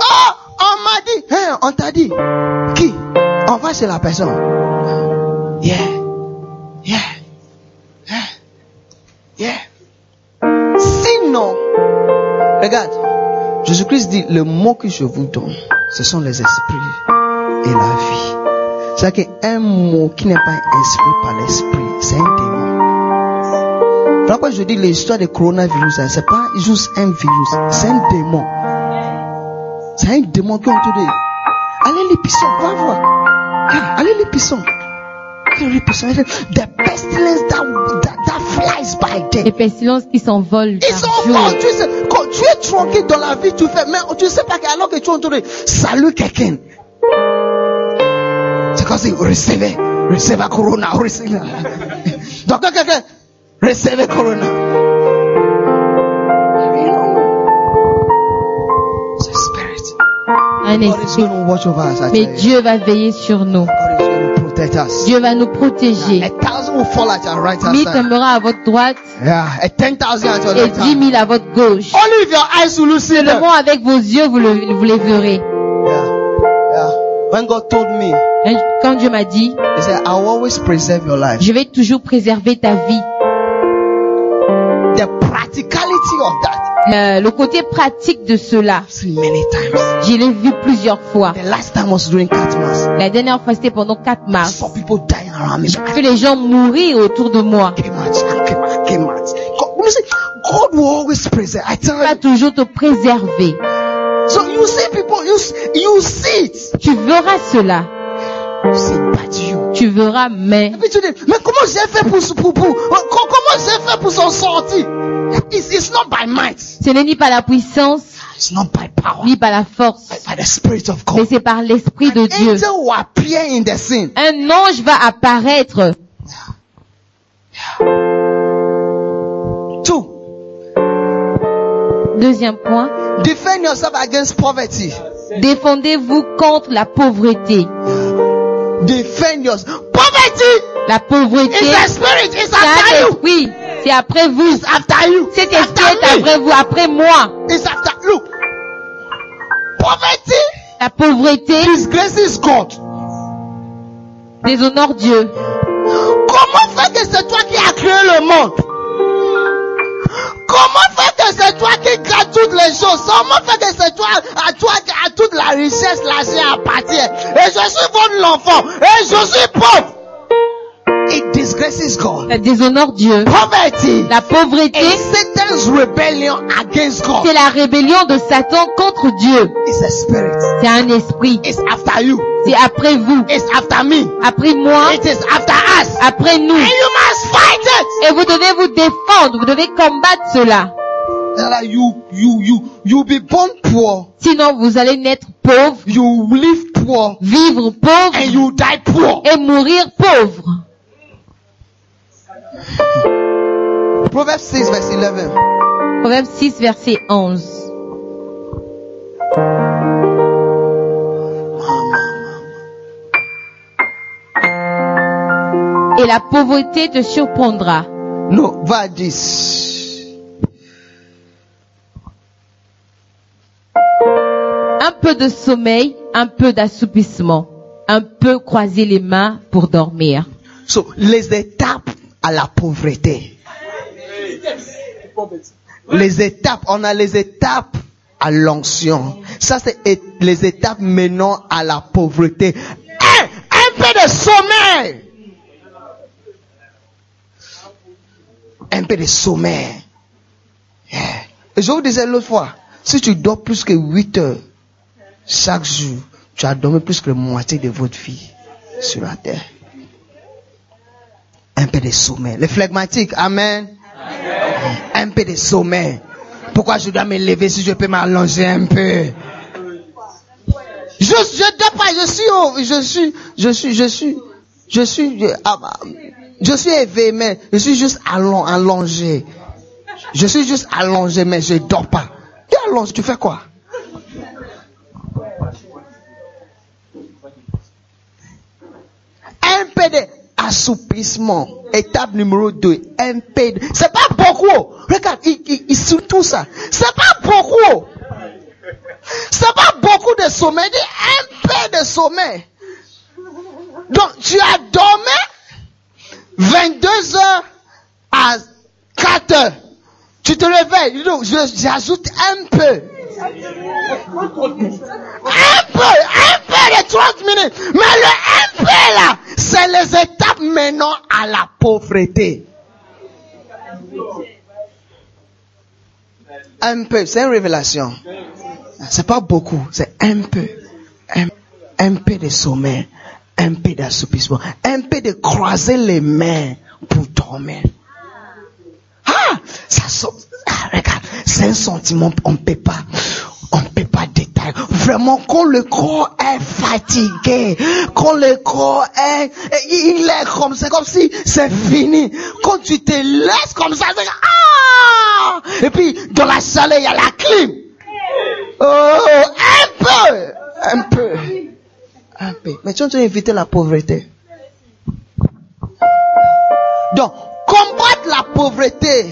B: Oh, on m'a dit, hein, on t'a dit, qui? On va chez la personne. Yeah, yeah, yeah, yeah. Sinon, regarde, Jésus-Christ dit, le mot que je vous donne, ce sont les esprits et la vie. C'est-à-dire qu'un mot qui n'est pas inspiré par l'esprit, c'est un démon. Pourquoi je dis l'histoire du coronavirus, hein, c'est pas juste un virus, c'est un démon. C'est un démon qui est autour de Allez l'épisson, va voir. Ah, Allez l'épisson. Allez l'épisson. The pestilence that, that, that flies by day.
C: Les pestilences qui s'envolent
B: Ils morts. Tu sais, tu es tranquille dans la vie, tu fais, mais tu sais pas qu'alors que tu es en train de saluer quelqu'un. C'est comme si, recevez, recevez Corona, recevez. Donc, quelqu'un, recevez Corona.
C: Un esprit. Mais. Dieu va veiller sur nous.
B: Protect us.
C: Dieu va nous protéger.
B: A thousand will fall at your right hand
C: Mille tombera à votre droite
B: Yeah, a ten thousand at your
C: et
B: right
C: dix
B: hand.
C: mille à votre gauche.
B: Only if your eyes will see them.
C: Seulement avec vos yeux, vous, le- vous les verrez.
B: Yeah, yeah. When God told me,
C: Hein, Quand Dieu m'a dit,
B: He said, I will always preserve your life.
C: je vais toujours préserver ta vie.
B: The practicality of that,
C: Le, le côté pratique de cela, je l'ai vu plusieurs fois.
B: The last time was during Catmas.
C: La dernière fois, c'était pendant 4
B: I
C: mars.
B: me.
C: Que les gens mourir autour de moi.
B: God, you see, God will always preserve. I tell
C: Il va toujours te préserver.
B: So you see people, you, s- you see it.
C: Tu verras cela.
B: It, but you.
C: Tu verras, mais
B: Et puis tu dis, mais comment j'ai fait pour, pour, pour, pour- comment j'ai fait pour s'en sortir? It's, it's not by might.
C: ce n'est ni par la puissance,
B: It's not by power.
C: ni par la force,
B: By the Spirit of
C: mais
B: God.
C: c'est par l'Esprit de
B: An
C: Dieu.
B: angel will appear in the scene.
C: Un ange va apparaître.
B: Two,
C: Deuxième point,
B: defend yourself against poverty.
C: défendez-vous contre la pauvreté.
B: Defend yours. Poverty
C: La pauvreté,
B: is a spirit. It's after you.
C: esprit. C'est après vous.
B: It's after you.
C: Cet esprit
B: After
C: est après vous, après moi.
B: It's after. Look. Poverty
C: La pauvreté
B: disgraces God.
C: déshonore Dieu.
B: Comment faire que c'est toi qui as créé le monde? Comment faire que c'est toi qui crée toutes les choses? Comment faire que c'est toi, à toi, à toute la richesse, l'argent appartient Et je suis votre enfant. Et je suis pauvre. Disgraces God.
C: Déshonore Dieu.
B: Poverty
C: La pauvreté,
B: is Satan's rebellion against God.
C: c'est la rébellion de Satan contre Dieu.
B: It's a spirit.
C: C'est un esprit.
B: It's after you.
C: C'est après vous.
B: It's after me.
C: Après moi.
B: It is after us.
C: Après nous.
B: And you must fight it.
C: Et vous devez vous défendre. Vous devez combattre cela.
B: You, you, you, you be born poor.
C: Sinon, vous allez naître pauvre,
B: You live poor.
C: vivre pauvre
B: and you die poor.
C: et mourir pauvre.
B: Proverbs 6 verse 11.
C: Proverbe 6, verset 11. Et la pauvreté te surprendra.
B: No, va à 10.
C: Un peu de sommeil, un peu d'assoupissement, un peu croiser les mains pour dormir.
B: So, les étapes à la pauvreté. Les étapes, on a les étapes à l'onction. Ça, c'est les étapes menant à la pauvreté. Un, peu de sommeil. Un peu de sommeil. Je vous disais l'autre fois, si tu dors plus que 8 heures chaque jour, tu as dormi plus que la moitié de votre vie sur la terre. Un peu de sommeil. Les phlegmatiques, amen. Un peu de sommeil. Pourquoi je dois me lever si je peux m'allonger un peu? Je, je dors pas, je suis, je suis, je suis, je suis, je suis, je, ah, bah, je suis éveillé, mais je suis juste allon- allongé. Je suis juste allongé, mais je dors pas. Tu es allongé, tu fais quoi? Un peu d'assouplissement. Étape numéro 2. Un peu de... C'est pas beaucoup. Regarde, il, il, il tout ça. C'est pas beaucoup. C'est pas beaucoup de sommeil. Dis un peu de sommeil. Donc, tu as dormi 22 heures à 4 heures. Tu te réveilles. J'ajoute un peu. Un peu, un peu de 30 minutes. Mais le un peu là, c'est les étapes menant à la pauvreté. Un peu, c'est une révélation. C'est pas beaucoup, c'est un peu. Un, peu de sommeil, un peu d'assoupissement, un peu de croiser les mains pour dormir. Ah, ça ah, regarde, c'est un sentiment, on peut pas, on peut pas détailler. Vraiment, quand le corps est fatigué, quand le corps est, il est comme ça, comme si c'est fini. Quand tu te laisses comme ça, c'est ah! Et puis, dans la salle, il y a la clim. Oh, un peu, un peu, un peu. Mais tu as éviter la pauvreté. Donc, combattre la pauvreté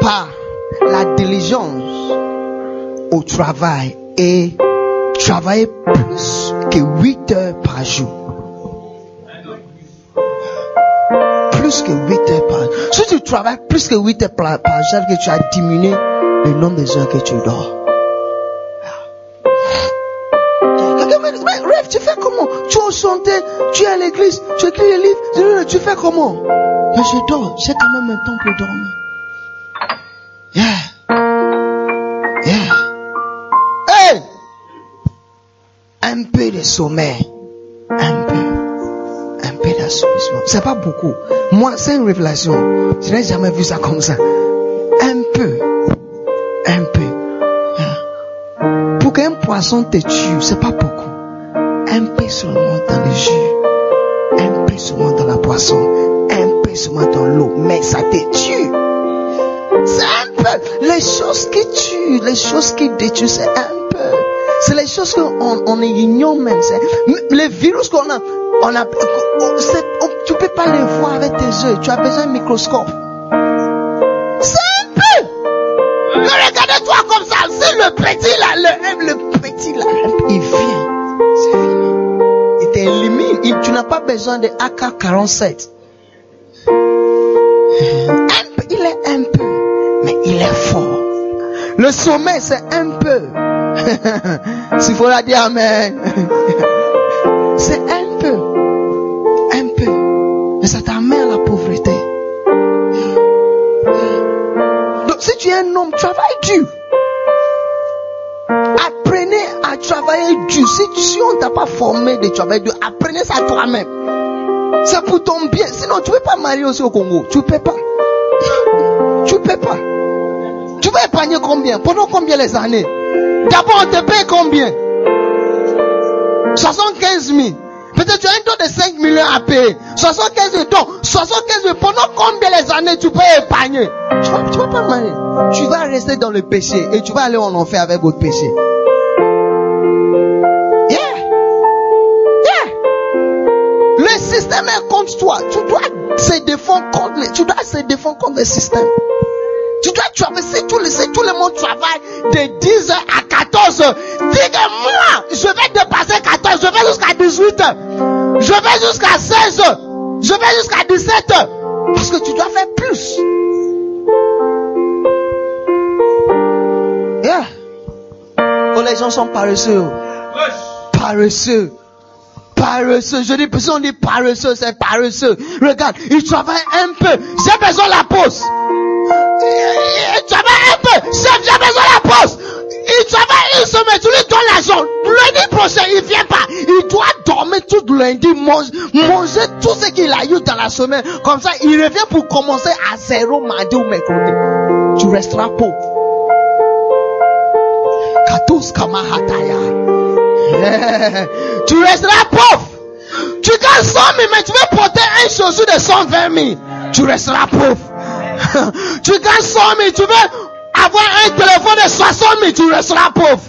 B: par la diligence au travail et travailler plus que 8 heures par jour. Plus que 8 heures par jour. Si tu travailles plus que 8 heures par, jour, que tu as diminué le nombre de heures que tu dors. Mais Rêve, tu fais comment? Tu as chanté, tu es à l'église, tu écris les livres, tu fais comment? Mais je dors, j'ai quand même un temps pour dormir. Yeah. Yeah. Hey! Un peu de sommeil. Un peu. Un peu d'assouplissement. C'est pas beaucoup. Moi, c'est une révélation. Je n'ai jamais vu ça comme ça. Un peu. Un peu. Yeah. Pour qu'un poisson te tue, c'est pas beaucoup. Un peu seulement dans le jus. Un peu seulement dans la poisson. Un peu seulement dans l'eau. Mais ça te tue. C'est. Les choses qui tuent, les choses qui détruisent, c'est un peu. C'est les choses qu'on on ignore même. C'est- Les virus qu'on a, on a, c'est- tu peux pas les voir avec tes yeux. Tu as besoin d'un microscope. C'est un peu. Mais Regardez-toi comme ça. Si le petit là, le, le petit là, il vient. C'est fini. Il t'élimine. Tu n'as pas besoin de AK-47. Le sommet, c'est un peu. S'il faut la dire Amen. C'est un peu. Un peu. Mais ça t'amène à la pauvreté. Donc si tu es un homme, travaille dur. Apprenez à travailler dur. Si, si on t'a pas formé de travailler dur, apprenez ça toi-même. C'est pour ton bien. Sinon, tu ne peux pas marier aussi au Congo. Tu ne peux pas. Épargner combien? Pendant combien les années? D'abord, on te paye combien? 75 000. Peut-être tu as un taux de 5 millions à payer. 75 000. Donc, 75 000. Pendant combien les années tu peux épargner? Tu vas, vas pas marier. Tu vas rester dans le péché et tu vas aller en enfer avec votre péché. Le système est contre toi. Tu dois se défendre contre tu dois se défendre contre le système. Tu dois travailler, si tout, le, tout le monde travaille de 10h à 14h, dis que moi, je vais dépasser 14, je vais jusqu'à 18h, je vais jusqu'à 16h, je vais jusqu'à 17h, parce que tu dois faire plus. Yeah. Oh, les gens sont paresseux. Paresseux. Paresseux. Je dis, si on dit paresseux, c'est paresseux. Regarde, il travaille un peu. J'ai besoin de la pause. Il travaille un peu. Chef, j'ai besoin de la pause. Il travaille une semaine. Tu lui donnes l'argent. Lundi prochain, il vient pas. Il doit dormir tout lundi, manger, tout ce qu'il a eu dans la semaine. Comme ça, il revient pour commencer à zéro mardi ou mercredi. Tu resteras pauvre. Katus Kamahataya. Tu resteras pauvre. Tu gagnes 100 000, mais tu veux porter un chaussure de 120 000. Tu resteras pauvre. tu gagnes 100 000, tu veux avoir un téléphone de 60 000, tu resteras pauvre.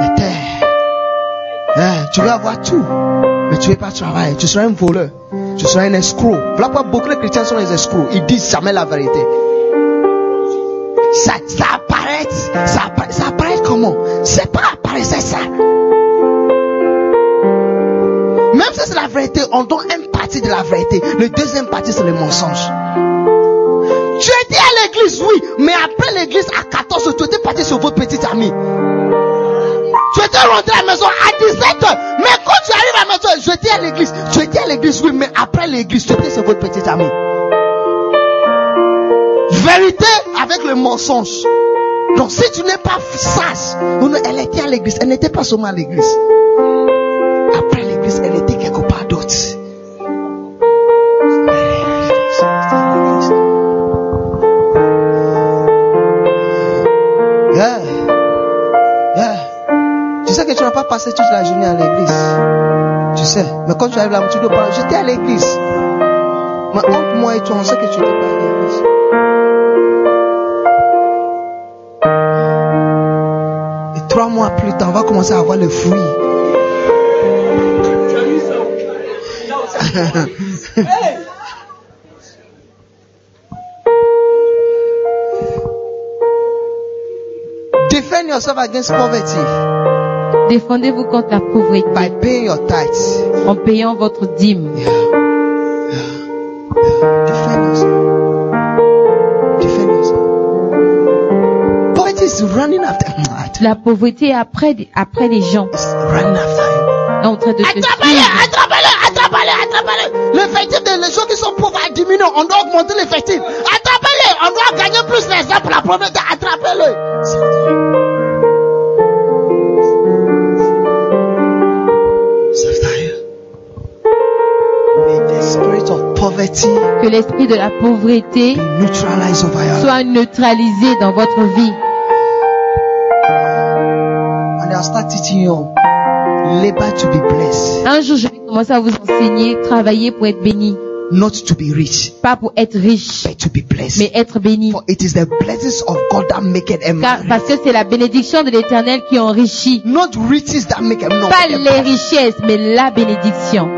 B: Et Hein, tu veux avoir tout, mais tu ne veux pas travailler. Tu seras un voleur. Tu seras un escroc. Voilà pourquoi beaucoup de chrétiens sont des escrocs. Ils disent jamais la vérité. Ça, ça apparaît, ça apparaît, ça apparaît comment? C'est pas apparaître ça. Même si c'est la vérité, on donne une de la vérité. Le deuxième partie, c'est le mensonge. Tu étais à l'église, oui, mais après l'église, à 14, tu étais parti sur votre petite amie. Tu étais rentré à la maison à 17h. Mais quand tu arrives à la maison, je étais à l'église. Tu étais à l'église, oui, mais après l'église, tu étais sur votre petite amie. Vérité avec le mensonge. Donc si tu n'es pas sage, elle était à l'église, elle n'était pas seulement à l'église. Après l'église, elle était quelque part d'autre. Tu sais que tu n'as pas passé toute la journée à l'église. Tu sais. Mais quand tu arrives là, tu dois parler. J'étais à l'église. Mais entre moi et toi, on sait que tu n'étais pas à l'église. Et trois mois plus tard, on va commencer à avoir le fruit. Defend yourself against poverty
C: Défendez-vous contre la pauvreté
B: by paying your tithes.
C: en payant votre dîme.
B: Defend yourself. Defend yourself. Poverty is running after.
C: La pauvreté est après, après les gens,
B: It's running after you.
C: est en train de te
B: Attrapez-les, attrapez-les, attrapez-les, attrapez-les. L'effectif de les gens qui sont pauvres a diminué. On doit augmenter l'effectif. Attrapez-les. On doit gagner plus d'argent pour la pauvreté. Attrapez-les. Poverty
C: Que l'esprit de la pauvreté soit neutralisé dans votre vie.
B: And I'll start teaching you labor to be blessed.
C: Un jour, je vais commencer à vous enseigner, travailler pour être béni.
B: not to be rich,
C: pas pour être riche,
B: but to be blessed.
C: mais être béni.
B: For it is the blessings of God that make it a
C: Car,
B: man.
C: parce que c'est la bénédiction de l'éternel qui enrichit.
B: Not riches that make a man.
C: Pas les richesses, mais la bénédiction.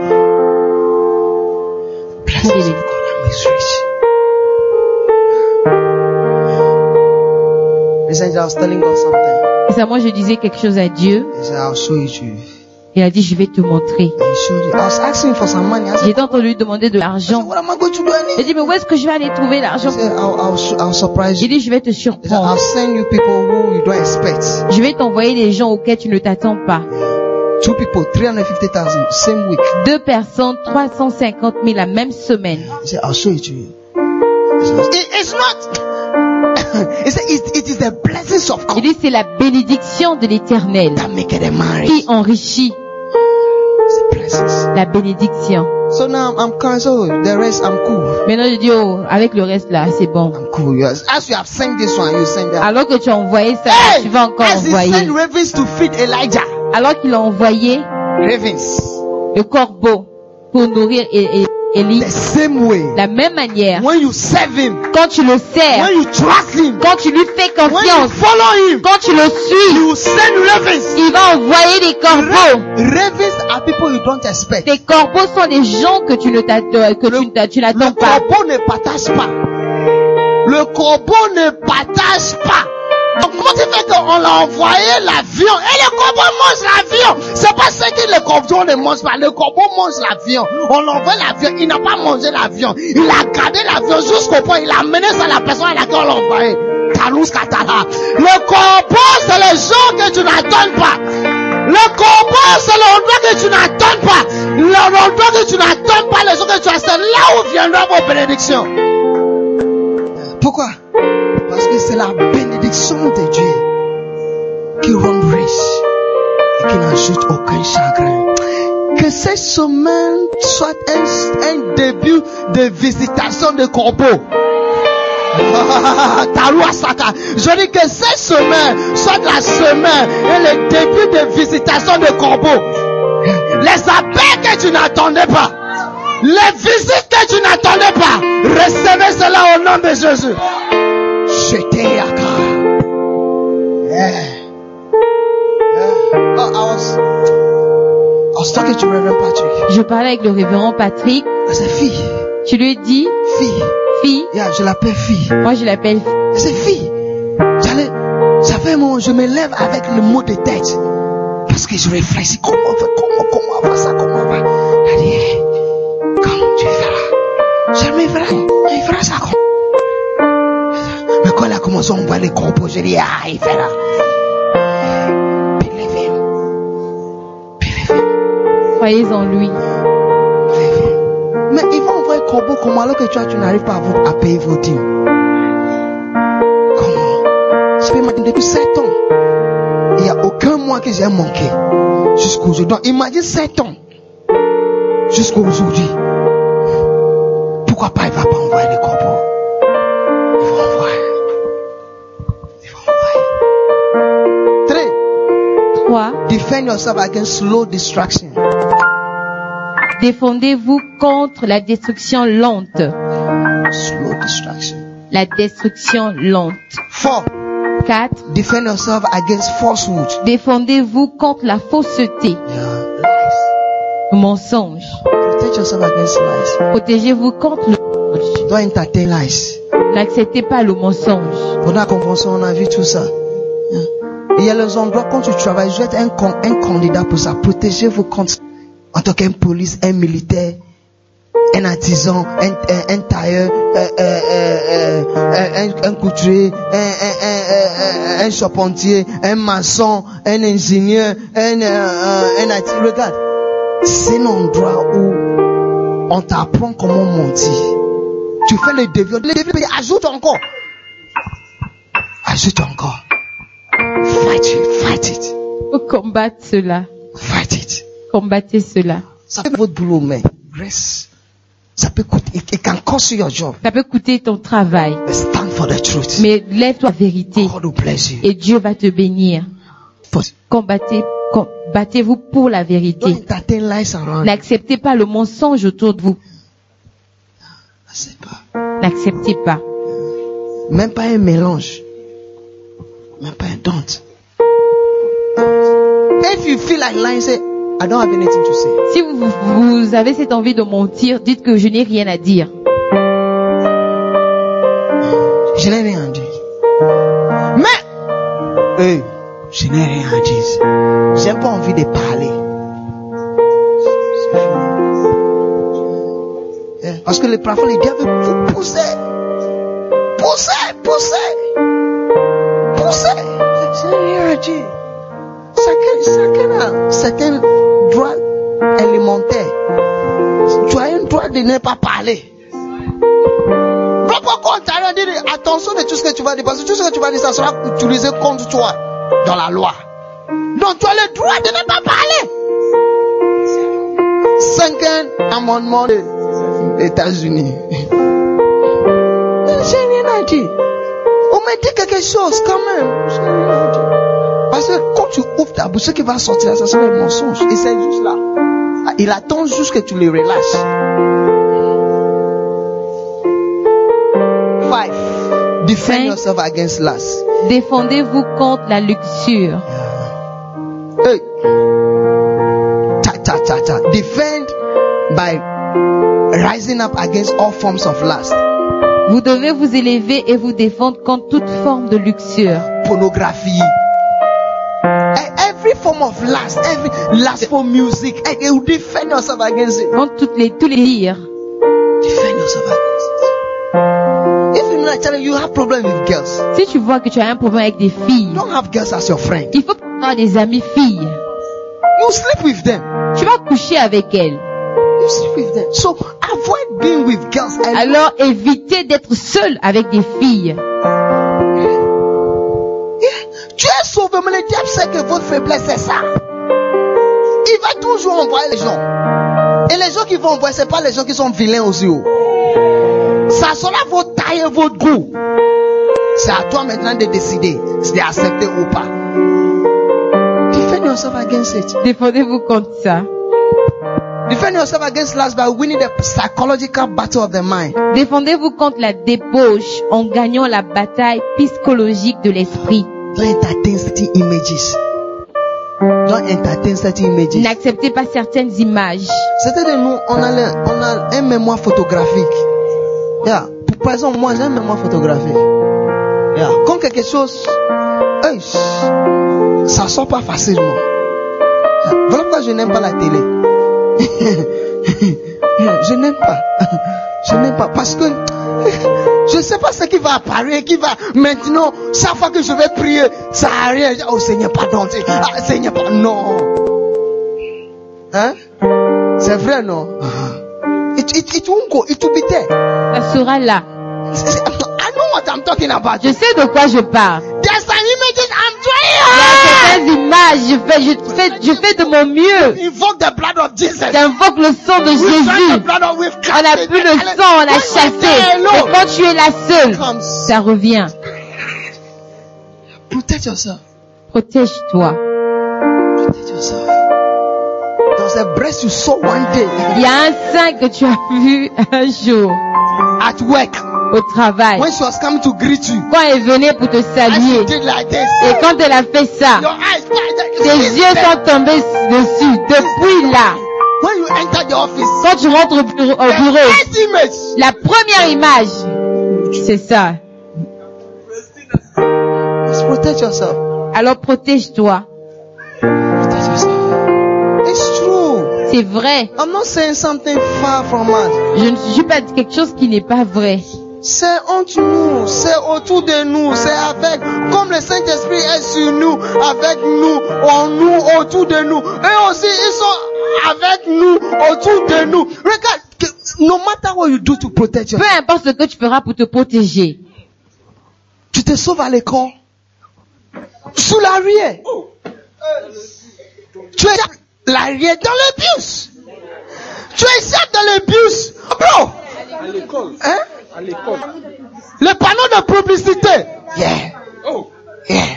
B: God something.
C: Récemment, je disais quelque chose à Dieu. Il a dit, je vais te montrer. J'étais en train de lui demander de l'argent. Il
B: need.
C: dit, mais où est-ce que je vais aller trouver l'argent? Il
B: you.
C: dit, je vais te surprendre. Je vais t'envoyer des gens auxquels tu ne t'attends pas.
B: Two people, 350,000, same week.
C: Deux personnes, 350 000 la même semaine.
B: He said, I'll show it to you. He It, it's not. he said, it, it is the blessings of
C: Il
B: God
C: dit, c'est la bénédiction de l'éternel
B: that make it a marriage.
C: qui enrichit la bénédiction.
B: So now I'm cancelled. The rest, I'm cool.
C: Maintenant, je dis, oh, avec le reste là, c'est bon.
B: I'm cool. Yes. As you have sent this one, you send that.
C: Alors que tu as envoyé ça,
B: Hey!
C: tu vas encore
B: As he
C: envoyer.
B: sent ravens to feed Elijah.
C: Alors qu'il a envoyé le corbeau pour nourrir É- É- Élie, la même manière,
B: When you serve him,
C: quand tu le sers,
B: when you trust him,
C: quand tu lui fais confiance,
B: follow him,
C: quand tu le suis,
B: you send
C: il va envoyer des corbeaux.
B: Ravens are people you don't expect.
C: Tes corbeaux sont des gens que tu ne que tu, tu
B: Le
C: n'attends pas.
B: corbeau ne partage pas. Le corbeau ne partage pas. Donc comment tu fais qu'on l'a envoyé l'avion et le corbeau mange l'avion C'est pas ce que le corbeau ne mange pas. Le corbeau mange l'avion. On l'envoie l'avion. Il n'a pas mangé l'avion. Il a gardé l'avion jusqu'au point. Il a amené ça à la personne à laquelle on l'a envoyé. Le corbeau, c'est les gens que tu n'attends pas. Le corbeau, c'est l'endroit que tu n'attends pas. L'endroit que tu n'attends pas, les gens que tu as, c'est là où viendra vos bénédictions. Pourquoi? Parce que c'est la bénédiction de Dieu qui rend riche et qui n'ajoute aucun chagrin. Que cette semaine soit un, un début de visitation de corbeaux. Je dis que cette semaine soit la semaine et le début de visitation de corbeaux. Les appels que tu n'attendais pas. Les visites que tu n'attendais pas. Recevez cela au nom de Jésus. J'étais à
C: Je parlais avec le révérend Patrick.
B: Said, fille,
C: Tu lui dis,
B: fille.
C: fille,
B: Yeah, je l'appelle fille.
C: moi je l'appelle
B: Je dis, fille. J'allais, ça fait un moment, je me lève avec le mot de tête. Parce que je réfléchis comment on fait, comment, comment on va ça, comment on va. Elle dit, hey, comment tu feras? Jamais vrai, il fera ça? Mais quand commencé à envoyer les corbeaux, j'ai dit, ah, il fera. Believe him. Believe him.
C: croyez en lui.
B: Mais ils vont envoyer corbeau comment alors que toi, tu n'arrives pas à, vous- à payer vos dîmes? Comment? Je peux imaginer depuis 7 ans. Il n'y a aucun mois que j'ai manqué. Jusqu'aujourd'hui. Donc, imagine 7 ans. Jusqu'aujourd'hui. Pourquoi pas il va Defend yourself against slow distraction.
C: Défendez-vous contre la destruction lente.
B: Slow distraction.
C: La destruction lente.
B: 4.
C: 4.
B: Defend yourself against falsehood.
C: Défendez-vous contre la fausseté,
B: Yeah, lies.
C: le mensonge.
B: Protect yourself against lies.
C: Protégez-vous contre le mensonge.
B: Don't entertain lies.
C: N'acceptez pas le mensonge.
B: Pendant la convention, on a vu tout ça. Il y a les endroits quand tu travailles, je vais être un, un candidat pour ça. Protégez-vous contre, en tant qu'un police, un militaire, un artisan, un, un, un tailleur, euh, euh, euh, un, couturier, un, charpentier, un maçon, un ingénieur, un, un. Regarde, c'est un endroit où on t'apprend comment mentir. Tu fais le le déviant, ajoute encore. Ajoute encore. Fight it, fight it,
C: Faut combattre cela.
B: fight it.
C: Combattez cela.
B: Ça peut votre boulot, mais reste. Ça peut coûter, it, can cost you your job.
C: Ça peut coûter ton travail.
B: But stand for the truth.
C: Mais lève-toi la vérité.
B: God will bless you.
C: Et Dieu va te bénir.
B: But
C: Combattez, combattez-vous pour la vérité. N'acceptez pas le mensonge autour de vous. N'acceptez pas.
B: Même pas un mélange. Même pas un don't. If you feel like lying, say, I don't have anything to say.
C: Si vous, vous avez cette envie de mentir, dites que je n'ai rien à dire.
B: Je n'ai rien à dire. Mais, hey, je n'ai rien à dire. J'ai pas envie de parler. Yeah, Parce que les parfois les diables vous pousser. Pousser, pousser. Pousser. Je n'ai rien à dire. Chacun, chacun droits élémentaires. Tu as un droit de ne pas parler. Propre contraire, dire attention de tout ce que tu vas dire, parce que tout ce que tu vas dire, ça sera utilisé contre toi dans la loi. Donc tu as le droit de ne pas parler. Cinquième amendement des États-Unis. J'ai rien à dire. On m'a dit quelque chose quand même. Tu ouvres ta bouche, ce qui va sortir, ça sera un mensonge. Et c'est juste là. Ah, Il attend juste que tu les relâches. Five. Defend yourself against lust.
C: Défendez-vous contre la luxure.
B: Hey. Ta, ta, ta, ta. Defend by rising up against all forms of lust.
C: Vous devez vous élever et vous défendre contre toute forme de luxure.
B: Pornography. Form of lust, every lust for music, and you defend yourself against it.
C: Contre toutes les, tous les dires.
B: Defend yourself against it. If you're not telling you have problem with girls,
C: Si tu vois que tu as un problème avec des filles,
B: don't have girls as your friend.
C: il faut avoir des amies filles.
B: You sleep with them.
C: Tu vas coucher avec elles.
B: You sleep with them. So avoid being with girls. And
C: Alors évitez d'être seul avec des filles.
B: Sait que votre faiblesse c'est ça. Il va toujours envoyer les gens. Et les gens qui vont envoyer, c'est pas les gens qui sont vilains aussi. Ça sera votre taille et votre goût. C'est à toi maintenant de décider si d'accepter ou pas. Defend yourself against it.
C: Défendez-vous contre ça.
B: Defend yourself against lust by winning the psychological battle of the mind.
C: Défendez-vous contre la débauche en gagnant la bataille psychologique de l'esprit.
B: Don't entertain certain images. Don't entertain certain images.
C: N'acceptez pas certaines images.
B: Certains de nous, on a, le- on a un mémoire photographique. Yeah. Pour- Par exemple, moi, j'ai un mémoire photographique. Yeah. Quand quelque chose, hey, ça sort pas facilement. Voilà pourquoi je n'aime pas la télé. je n'aime pas. Je n'aime pas parce que je ne sais pas ce qui va apparaître, qui va maintenant, chaque fois que je vais prier, ça arrive. Oh Seigneur, pardon. Ah, Seigneur, pardon. Non. Hein? C'est vrai, non? It, it, it won't go. It will be there.
C: Ça sera là.
B: I know what I'm talking about.
C: Je sais de quoi je parle.
B: Images.
C: Je fais, je fais, je fais de mon mieux. J'invoque le sang de Jésus. On n'a plus le sang, on a chassé. Et quand tu es là seul,
B: Comes.
C: ça revient. Protège-toi.
B: Protect yourself. There's a breast you saw one day
C: Il y a un sein que tu as vu un jour
B: at work
C: au travail.
B: when she was coming to greet you.
C: Quand elle venait pour te saluer.
B: did like this.
C: Et quand elle a fait ça, tes yeux sont tombés dessus. Depuis là,
B: When you enter the office,
C: quand tu rentres au bureau, au
B: the
C: bureau
B: first image.
C: la première image, c'est ça.
B: Just protect yourself.
C: Alors protège-toi. C'est vrai.
B: I'm not saying something far from us.
C: Je ne suis pas quelque chose qui n'est pas vrai.
B: C'est entre nous, c'est autour de nous, c'est avec, comme le Saint-Esprit est sur nous, avec nous, en nous, autour de nous. Eux aussi, ils sont avec nous, autour de nous. Regarde, no matter what you do to protect
C: Peu
B: yourself,
C: importe ce que tu feras pour te protéger.
B: tu te sauves à l'école, sous l'arrière. Tu es l'arrière dans le bus. Tu es dans le bus. Bro,
D: À l'école.
B: hein?
D: À l'école.
B: Le panneau de publicité. Yeah.
D: Oh.
B: Yeah.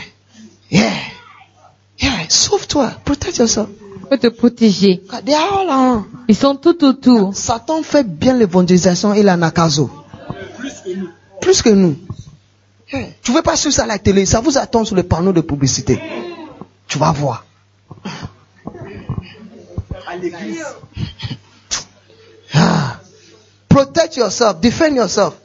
B: Yeah. Yeah. Sauve-toi. toi. Protect yourself.
C: Faut te protéger.
B: They are all around.
C: Ils sont tout autour.
B: Satan fait bien l'évangélisation et la nakazo. Plus que nous. Hey, Tu veux pas suivre ça à la télé, ça vous attend sur le panneau de publicité. Tu vas voir. Ah. Protect yourself, defend yourself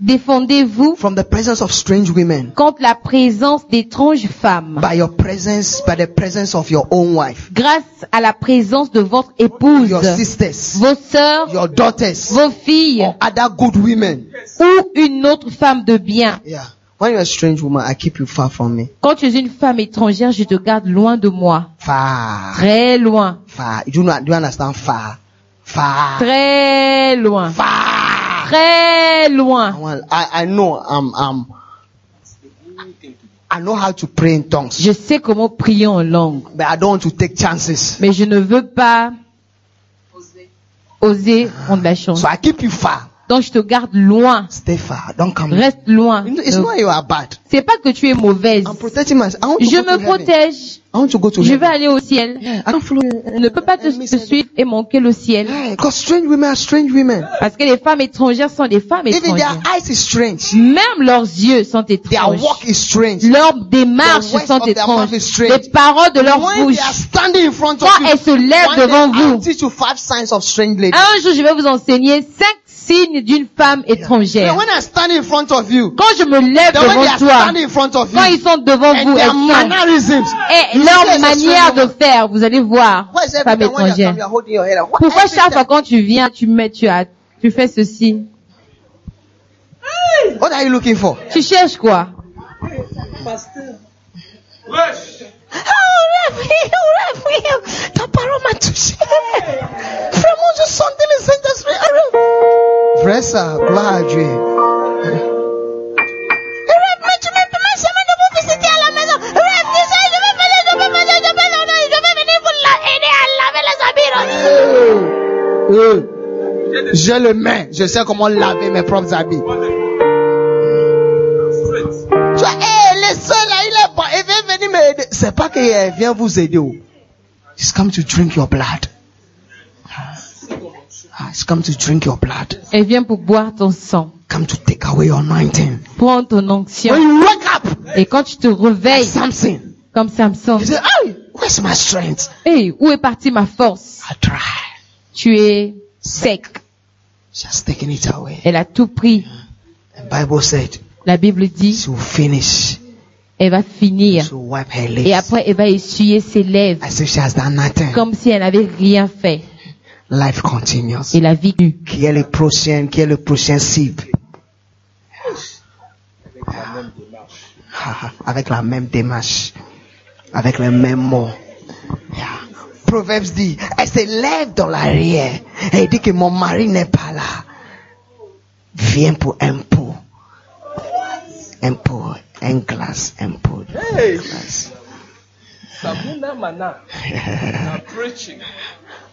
C: Défendez-vous
B: from the presence of strange women.
C: contre la présence d'étranges femmes.
B: By your presence, by the presence of your own wife,
C: Grâce à la présence de votre épouse,
B: your sisters,
C: vos sœurs,
B: your daughters,
C: vos filles
B: or other good women.
C: ou une autre femme de bien.
B: Yeah. When you're a strange woman, I keep you far from me.
C: Quand tu es une femme étrangère, je te garde loin de moi.
B: Far.
C: Très loin.
B: Far. You know, do you understand far? Far.
C: Très loin.
B: Far.
C: Très loin.
B: Well, I, I know, um, um, I know how to pray in tongues,
C: Je sais comment prier en langue,
B: but I don't want to take chances.
C: mais je ne veux pas oser prendre la chance.
B: So I keep you far.
C: Donc je te garde loin.
B: Stay far. Don't come.
C: Reste loin.
B: It's not you are bad.
C: C'est pas que tu es mauvaise.
B: I'm protecting myself. I want to
C: Je
B: go to
C: me
B: heaven.
C: protège.
B: I want to go to
C: Je vais aller au ciel.
B: Yeah, I don't follow.
C: Je ne peux pas te, te suivre et manquer le ciel.
B: Yeah, strange women are strange women.
C: Parce que les femmes étrangères sont des femmes
B: Even their
C: étrangères.
B: eyes is strange.
C: Même leurs yeux sont
B: Their
C: étranges.
B: walk is strange.
C: Leurs démarches sont
B: their
C: étranges. Les paroles de leur bouche. Quand elles se lèvent devant vous. Un jour, je vais vous enseigner cinq signes d'une femme étrangère.
B: know, when I stand in front of you,
C: Quand je me lève devant toi,
B: standing in front of you,
C: quand ils sont devant vous, elles sont, et leur manière de faire, vous allez voir, femme étrangère. Pourquoi chaque fois quand tu viens, tu mets, tu as, tu fais ceci?
B: What are you looking for?
C: Tu cherches quoi?
B: Ta parole m'a touché. Vraiment, je sentais le Saint-Esprit. Frère, ça, gloire à Dieu. Mais tu me permets seulement de vous visiter à la maison. Rêve, tu sais, je vais venir, je vais venir, je vais venir, je vais venir vous aider à laver les habits. Euh, euh. Je le mets. Je sais comment laver mes propres habits. M'aider. C'est pas qu'il vient vous aider. oh. He's come to drink your blood. Ah, He's come to drink your blood.
C: Elle vient pour boire ton sang,
B: Come to take away your anointing.
C: prendre ton
B: When
C: onction.
B: you wake up,
C: Et quand tu te réveilles,
B: something.
C: comme Samson,
B: You say, hey, where's my strength?
C: hey, où est partie ma force?
B: I try.
C: Tu es sec.
B: Just taking it away.
C: Elle a tout pris.
B: The Bible said,
C: La Bible dit,
B: she will finish.
C: Elle va finir. Et après, elle va essuyer ses lèvres, comme si elle n'avait rien fait.
B: Life continues.
C: Et la vie.
B: Qui est le prochain, qui est le prochain cible? Avec la même démarche. Avec les mêmes mots. Yeah. Proverbes dit, elle se lève dans l'arrière. Et elle dit que mon mari n'est pas là. Viens pour un pot. Un pot, un glace, un pot.
D: Hey. Sabuna mana? Preaching.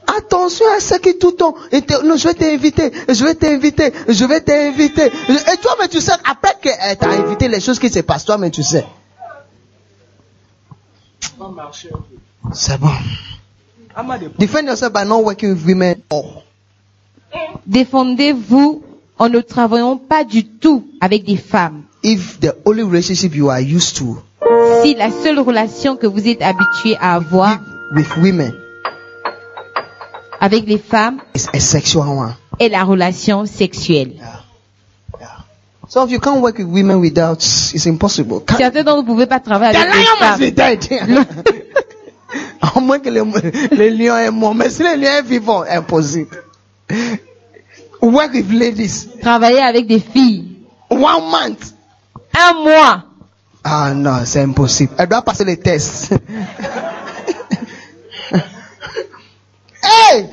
B: Attention à ce qui tout le temps. je vais t'inviter, je vais t'inviter, je vais t'inviter. Et toi, mais tu sais, après qu'elle t'a invité, les choses qui se passent, toi, mais tu sais. C'est bon. Defend yourself by not working with women. Oh.
C: Défendez-vous en ne travaillant pas du tout avec des femmes.
B: If the only relationship you are used to
C: Si la seule relation que vous êtes habitué à avoir
B: with women
C: avec les femmes
B: is a sexual one.
C: est la relation sexuelle.
B: So if you can't work with women without, it's impossible. Can't-
C: Certains d'entre vous ne pouvez pas travailler avec
B: must
C: femmes.
B: À moins que mort. Mais si le lion est vivant, impossible. Work with ladies.
C: Travailler avec des filles.
B: One month.
C: Un mois.
B: Ah non, c'est impossible. Elle doit passer les tests. hey!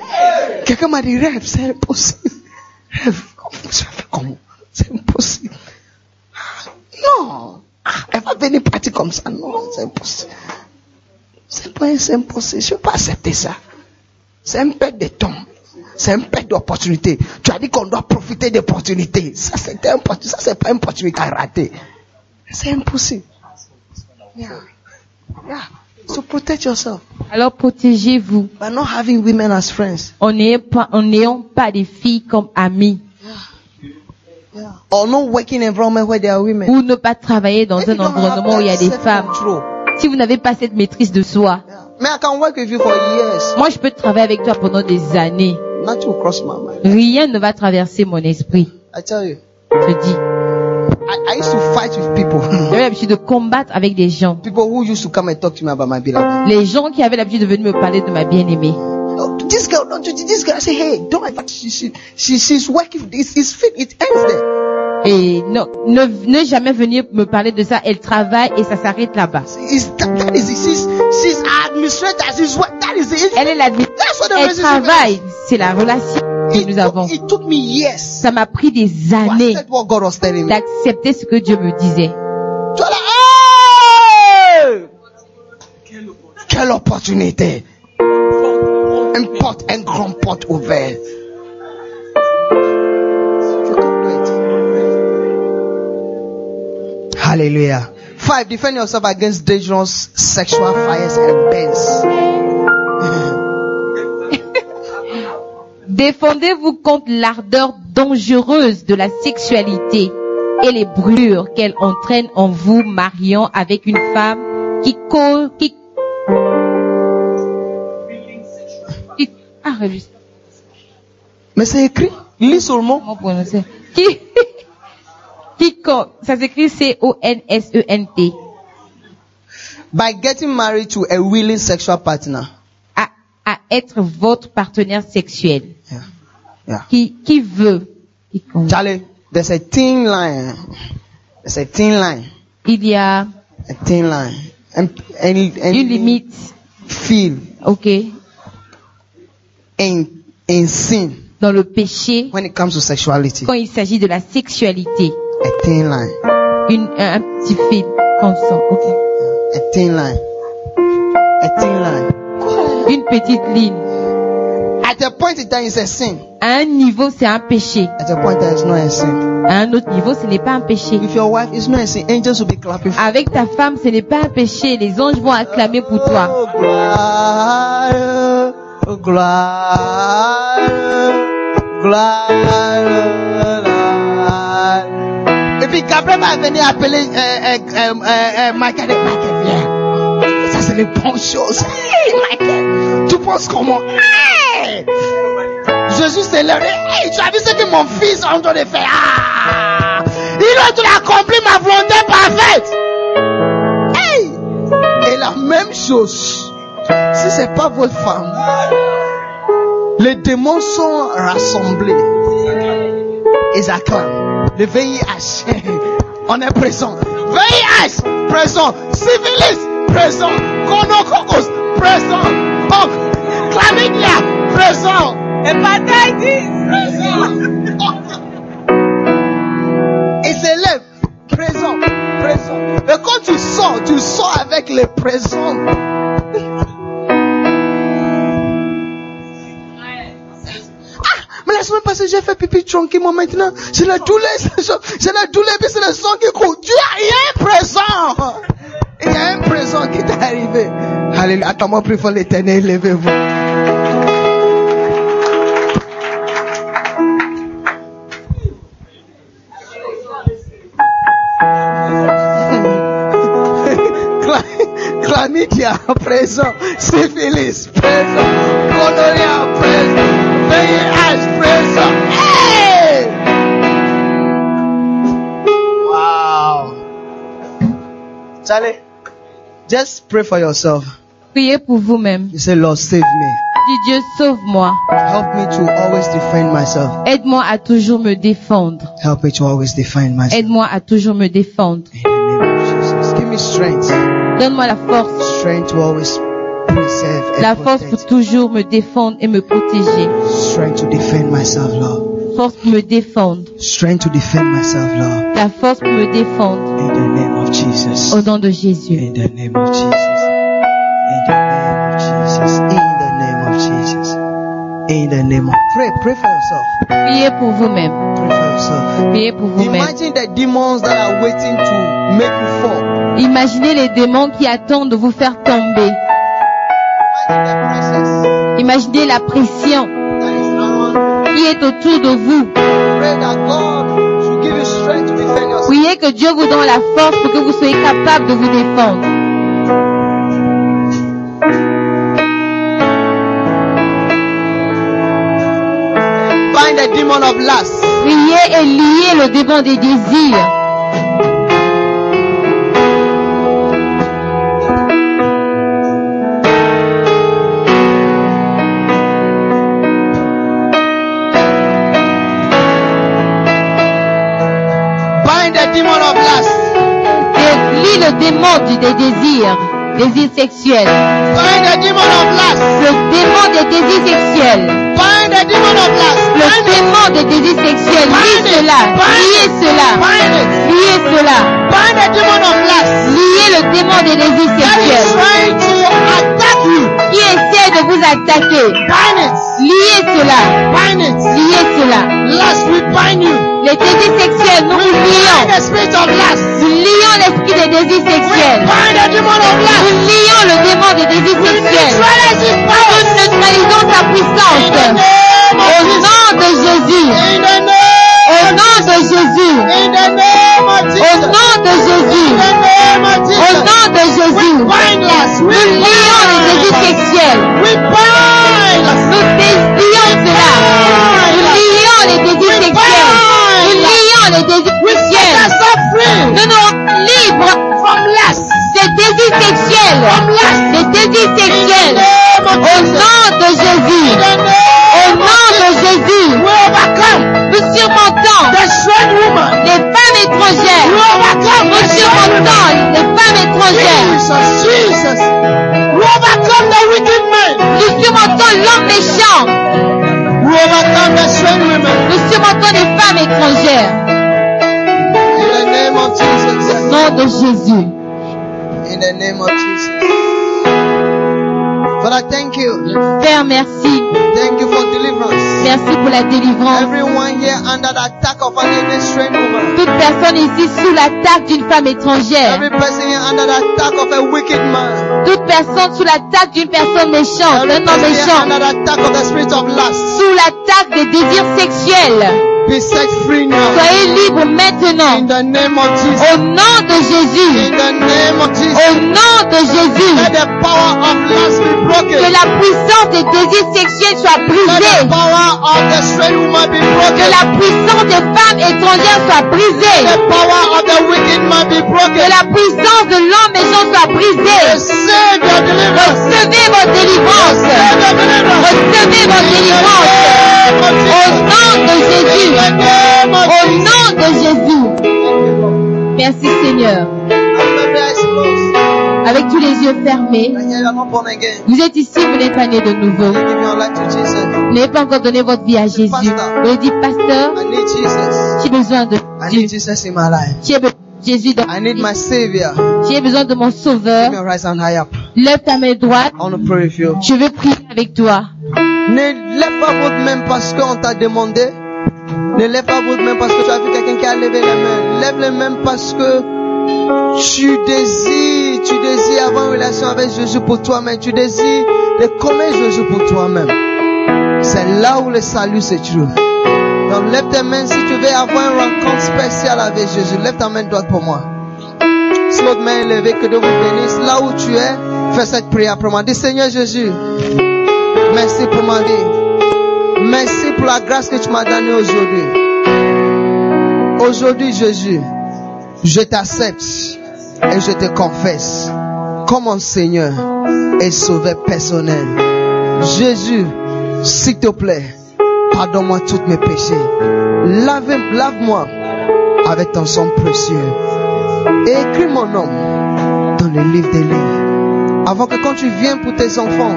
B: Quelqu'un m'a dit rêve, c'est impossible. Rêve, comment? C'est impossible. Non! Ah, elle va venir partir comme ça. Non, c'est impossible. C'est pas impossible. Je ne peux pas accepter ça. C'est un perte de temps. C'est un perte d'opportunité. Tu as dit qu'on doit profiter d'opportunités. Ça, c'est pas une opportunité à rater. C'est impossible. Yeah. Yeah. So protect yourself
C: Alors protégez-vous
B: by not having women as friends.
C: en n'ayant pas, pas des filles comme amies
B: Yeah. Or not working in environment where there are women.
C: ou ne pas travailler dans
B: If
C: un environnement où il y a des femmes. Si vous n'avez pas cette maîtrise de soi,
B: yeah. Man, I can work with you for years.
C: moi je peux travailler avec toi pendant des années.
B: Nothing will cross my mind.
C: Rien ne va traverser mon esprit.
B: I tell you.
C: Je dis,
B: used to fight with people.
C: j'avais l'habitude de combattre avec des gens.
B: people who used to come and talk to me about my beloved.
C: Les gens qui avaient l'habitude de venir me parler de ma bien-aimée.
B: Oh, this girl, don't you, this girl, I say, hey, don't ever, she, she, she, she's working, it's, it's fit, it ends there.
C: Et non, ne, ne jamais venir me parler de ça. Elle travaille et ça s'arrête là-bas.
B: It's, that, that is it. She's, she's administrator, she's what, that is it.
C: Elle est l'administratrice.
B: That's what the
C: Elle travaille. C'est la relation que
B: is.
C: nous
B: It,
C: avons.
B: took- it took me years
C: Ça m'a pris des années d'accepter ce que Dieu me disait.
B: Quelle opportunité! Une porte, un grand porte ouverte. Hallelujah. Five, defend yourself against dangerous sexual fires and bends.
C: Défendez-vous contre l'ardeur dangereuse de la sexualité et les brûlures qu'elle entraîne en vous mariant avec une femme qui cause, qui, ah,
B: Mais c'est écrit. Lis seulement.
C: prononcer? Qui, qui, ça s'écrit C-O-N-S-E-N-T.
B: By getting married to a willing sexual partner.
C: À, à être votre partenaire sexuel.
B: Yeah. Yeah.
C: Qui, qui veut, qui
B: Charlie, there's a thin line. There's a thin line.
C: il y a
B: A thin line. And, and, and
C: une limite,
B: feel
C: ok,
B: in, in sin
C: dans le péché
B: when it comes to sexuality.
C: quand il s'agit de la sexualité.
B: A thin line.
C: Une, un, un petit fil qu'on sent, ok.
B: A thin line. A thin line.
C: Une petite ligne.
B: At a point in time, it's a sin.
C: À un niveau, c'est un péché.
B: At a point it's not a sin.
C: À un autre niveau, ce n'est pas un péché.
B: If your wife is not a sin, angels will be clapping for
C: Avec ta femme, ce n'est pas un péché. Les anges vont acclamer pour toi.
B: Oh, gloire, gloire. Et puis Gabriel va venir appeler euh, euh, euh, euh, euh, Michael. et Michael, viens. Ça, c'est les bonnes choses. Hey, Michael, tu penses comment? Hey! Jésus s'est levé. Hey, tu as vu ce que mon fils est en train de faire? Ah! Il a accompli ma volonté parfaite. Hey! Et la même chose, si c'est pas votre femme, les démons sont rassemblés. Ils acclament. Le VIH, on est présent. VIH, présent. Syphilis, présent. Gonococcus, présent. Oh, chlamydia, présent. Hépatitis, présent. Et s'élève, présent, présent. Et quand tu sors, tu sors avec les présents. Ah, mais la semaine passée, j'ai fait pipi tranquillement. Maintenant, j'ai la douleur, j'ai la douleur, puis c'est le sang qui coule. As, il y a un présent. Il y a un présent qui t'est arrivé. Alléluia. Attends-moi, plus fort l'éternel, levez-vous. Chla- Chlamydia, présent. Syphilis, présent. Gonorrhea, présent. VIH, présent. Hey! Wow. Charlie, just pray for yourself.
C: Priez pour vous-même.
B: You say, Lord, save me.
C: Dis Dieu, sauve-moi.
B: Help me to always defend myself.
C: Aide-moi à toujours me défendre.
B: Help me to always defend myself.
C: Aide-moi à toujours me défendre.
B: Give me strength.
C: Donne-moi la force.
B: Strength to always preserve
C: La force pour
B: protect.
C: toujours me défendre et me protéger.
B: Strength to defend myself, Lord.
C: Force pour me défendre.
B: Strength to defend myself, Lord.
C: La force pour me défendre.
B: In the name of Jesus.
C: Au nom de Jésus.
B: In the name of Jesus. In the name of Jesus. In the name of Jesus. In the name of pray, pray for yourself.
C: Priez pour vous-même.
B: Pray for yourself.
C: Priez pour vous-même.
B: Imagine the demons that are waiting to make you fall.
C: Imaginez les démons qui attendent de vous faire tomber.
B: Imagine the presence
C: Imaginez la pression qui est autour de vous.
B: Pray that God should give you strength to defend yourself.
C: Priez que Dieu vous donne la force pour que vous soyez capable de vous défendre.
B: Demon of lust.
C: Priez et liez le démon des désirs. Le démon du- des désirs, désirs sexuels.
B: Bind the demon of lust.
C: Le démon des désirs sexuels. Le démon des désirs sexuels. Liez cela. Liez cela. Liez cela.
B: Bind the demon of lust.
C: Liez le démon
B: to attack you.
C: Qui essaie de vous attaquer?
B: Bind it.
C: Liez cela.
B: Bind it.
C: Liez cela.
B: Lust, we bind you.
C: Les désirs sexuels, nous
B: We
C: vous
B: bind
C: lions.
B: the spirit of lust.
C: Nous lions l'esprit des désirs
B: We
C: sexuels.
B: bind the demon of
C: Nous lions le démon des désirs
B: We
C: sexuels. Nous neutralisons sa puissance.
B: In the name
C: Au nom de Jésus.
B: In the name of
C: Au
B: Jesus.
C: nom de Jésus.
B: In the name of
C: Au
B: Jesus.
C: nom de Jésus.
B: Bind lust. We
C: Nous lions les
B: bind.
C: sexuels.
B: We bind.
C: Nous désions cela. Nous lions les désirs sexuels. Nous lions les
B: We set
C: sexuels. Nous nous libres
B: from lust.
C: désirs sexuels.
B: From lust.
C: Des désirs
B: In the
C: sexuels. Au nom
B: Jesus, Jesus. We overcome the wicked man.
C: Nous surmontons l'homme méchant.
B: We overcome the strange women.
C: Nous surmontons les femmes étrangères.
B: In the name of
C: Au
B: Jesus.
C: nom de Jésus.
B: In the name of Jesus. Father, thank you.
C: Père, merci.
B: Thank you for deliverance.
C: Merci pour la délivrance. Toute personne ici sous l'attaque d'une femme étrangère. Toute personne sous l'attaque d'une personne méchante, d'un homme méchant.
B: under the attack of the spirit of lust.
C: Sous l'attaque des désirs sexuels.
B: Be set free now.
C: Soyez libres maintenant.
B: In the name of Jesus.
C: Au nom de Jésus.
B: In the name of
C: Au nom de Jésus.
B: Let the power of lust be
C: Que la puissance des désirs sexuels soit
B: Let the
C: brisée.
B: power of the strange woman be
C: Que la puissance des femmes étrangères soit brisée.
B: The power of the wicked man be
C: Que la puissance de l'homme méchant soit brisée. Recevez votre délivrance.
B: Receive your deliverance.
C: Recevez votre délivrance. Au nom de Jésus. Au nom de Jésus. Merci Seigneur. Avec tous les yeux fermés, vous êtes ici, vous n'êtes pas né de nouveau. Vous n'avez pas encore donné votre vie à Jésus. Vous avez dit, pasteur, j'ai besoin de Dieu. J'ai besoin Jésus dans
B: I need my Savior.
C: J'ai besoin de mon sauveur. Lève ta main droite.
B: I want to pray with you.
C: Je veux prier avec toi.
B: Ne lève pas votre main parce qu'on t'a demandé. Ne lève pas votre main parce que tu as vu quelqu'un qui a levé la main. Lève les mains parce que tu désires, tu désires avoir une relation avec Jésus pour toi-même. Tu désires de connaître Jésus pour toi-même. C'est là où le salut se trouve. Donc lève tes mains si tu veux avoir une rencontre spéciale avec Jésus. Lève ta main droite pour moi. Si l'autre main est levée, que Dieu vous bénisse. Là où tu es, fais cette prière pour moi. Dis Seigneur Jésus, merci pour ma vie. Merci pour la grâce que tu m'as donnée aujourd'hui. Aujourd'hui, Jésus, je t'accepte et je te confesse comme mon Seigneur et Sauveur personnel. Jésus, s'il te plaît, pardonne-moi tous mes péchés. Lave- Lave-moi avec ton sang précieux. Et écris mon nom dans le livre des livres. Avant que quand tu viennes pour tes enfants,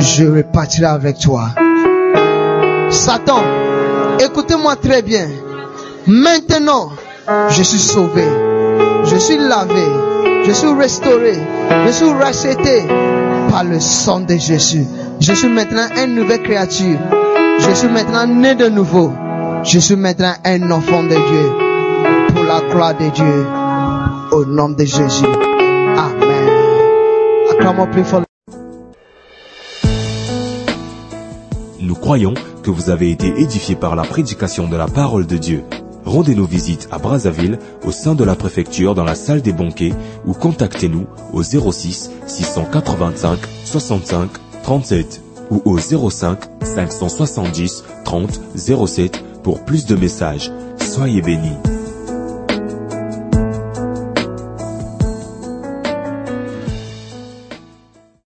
B: je repartirai avec toi. Satan, écoutez-moi très bien. Maintenant, je suis sauvé. Je suis lavé. Je suis restauré. Je suis racheté par le sang de Jésus. Je suis maintenant une nouvelle créature. Je suis maintenant né de nouveau. Je suis maintenant un enfant de Dieu. Pour la gloire de Dieu. Au nom de Jésus. Amen. Acclamons plus fort.
A: Nous croyons que vous avez été édifiés par la prédication de la parole de Dieu. Rendez-nous visite à Brazzaville, au sein de la préfecture, dans la salle des banquets, ou contactez-nous au 06 685 65 37 ou au 05 570 30 07 pour plus de messages. Soyez bénis.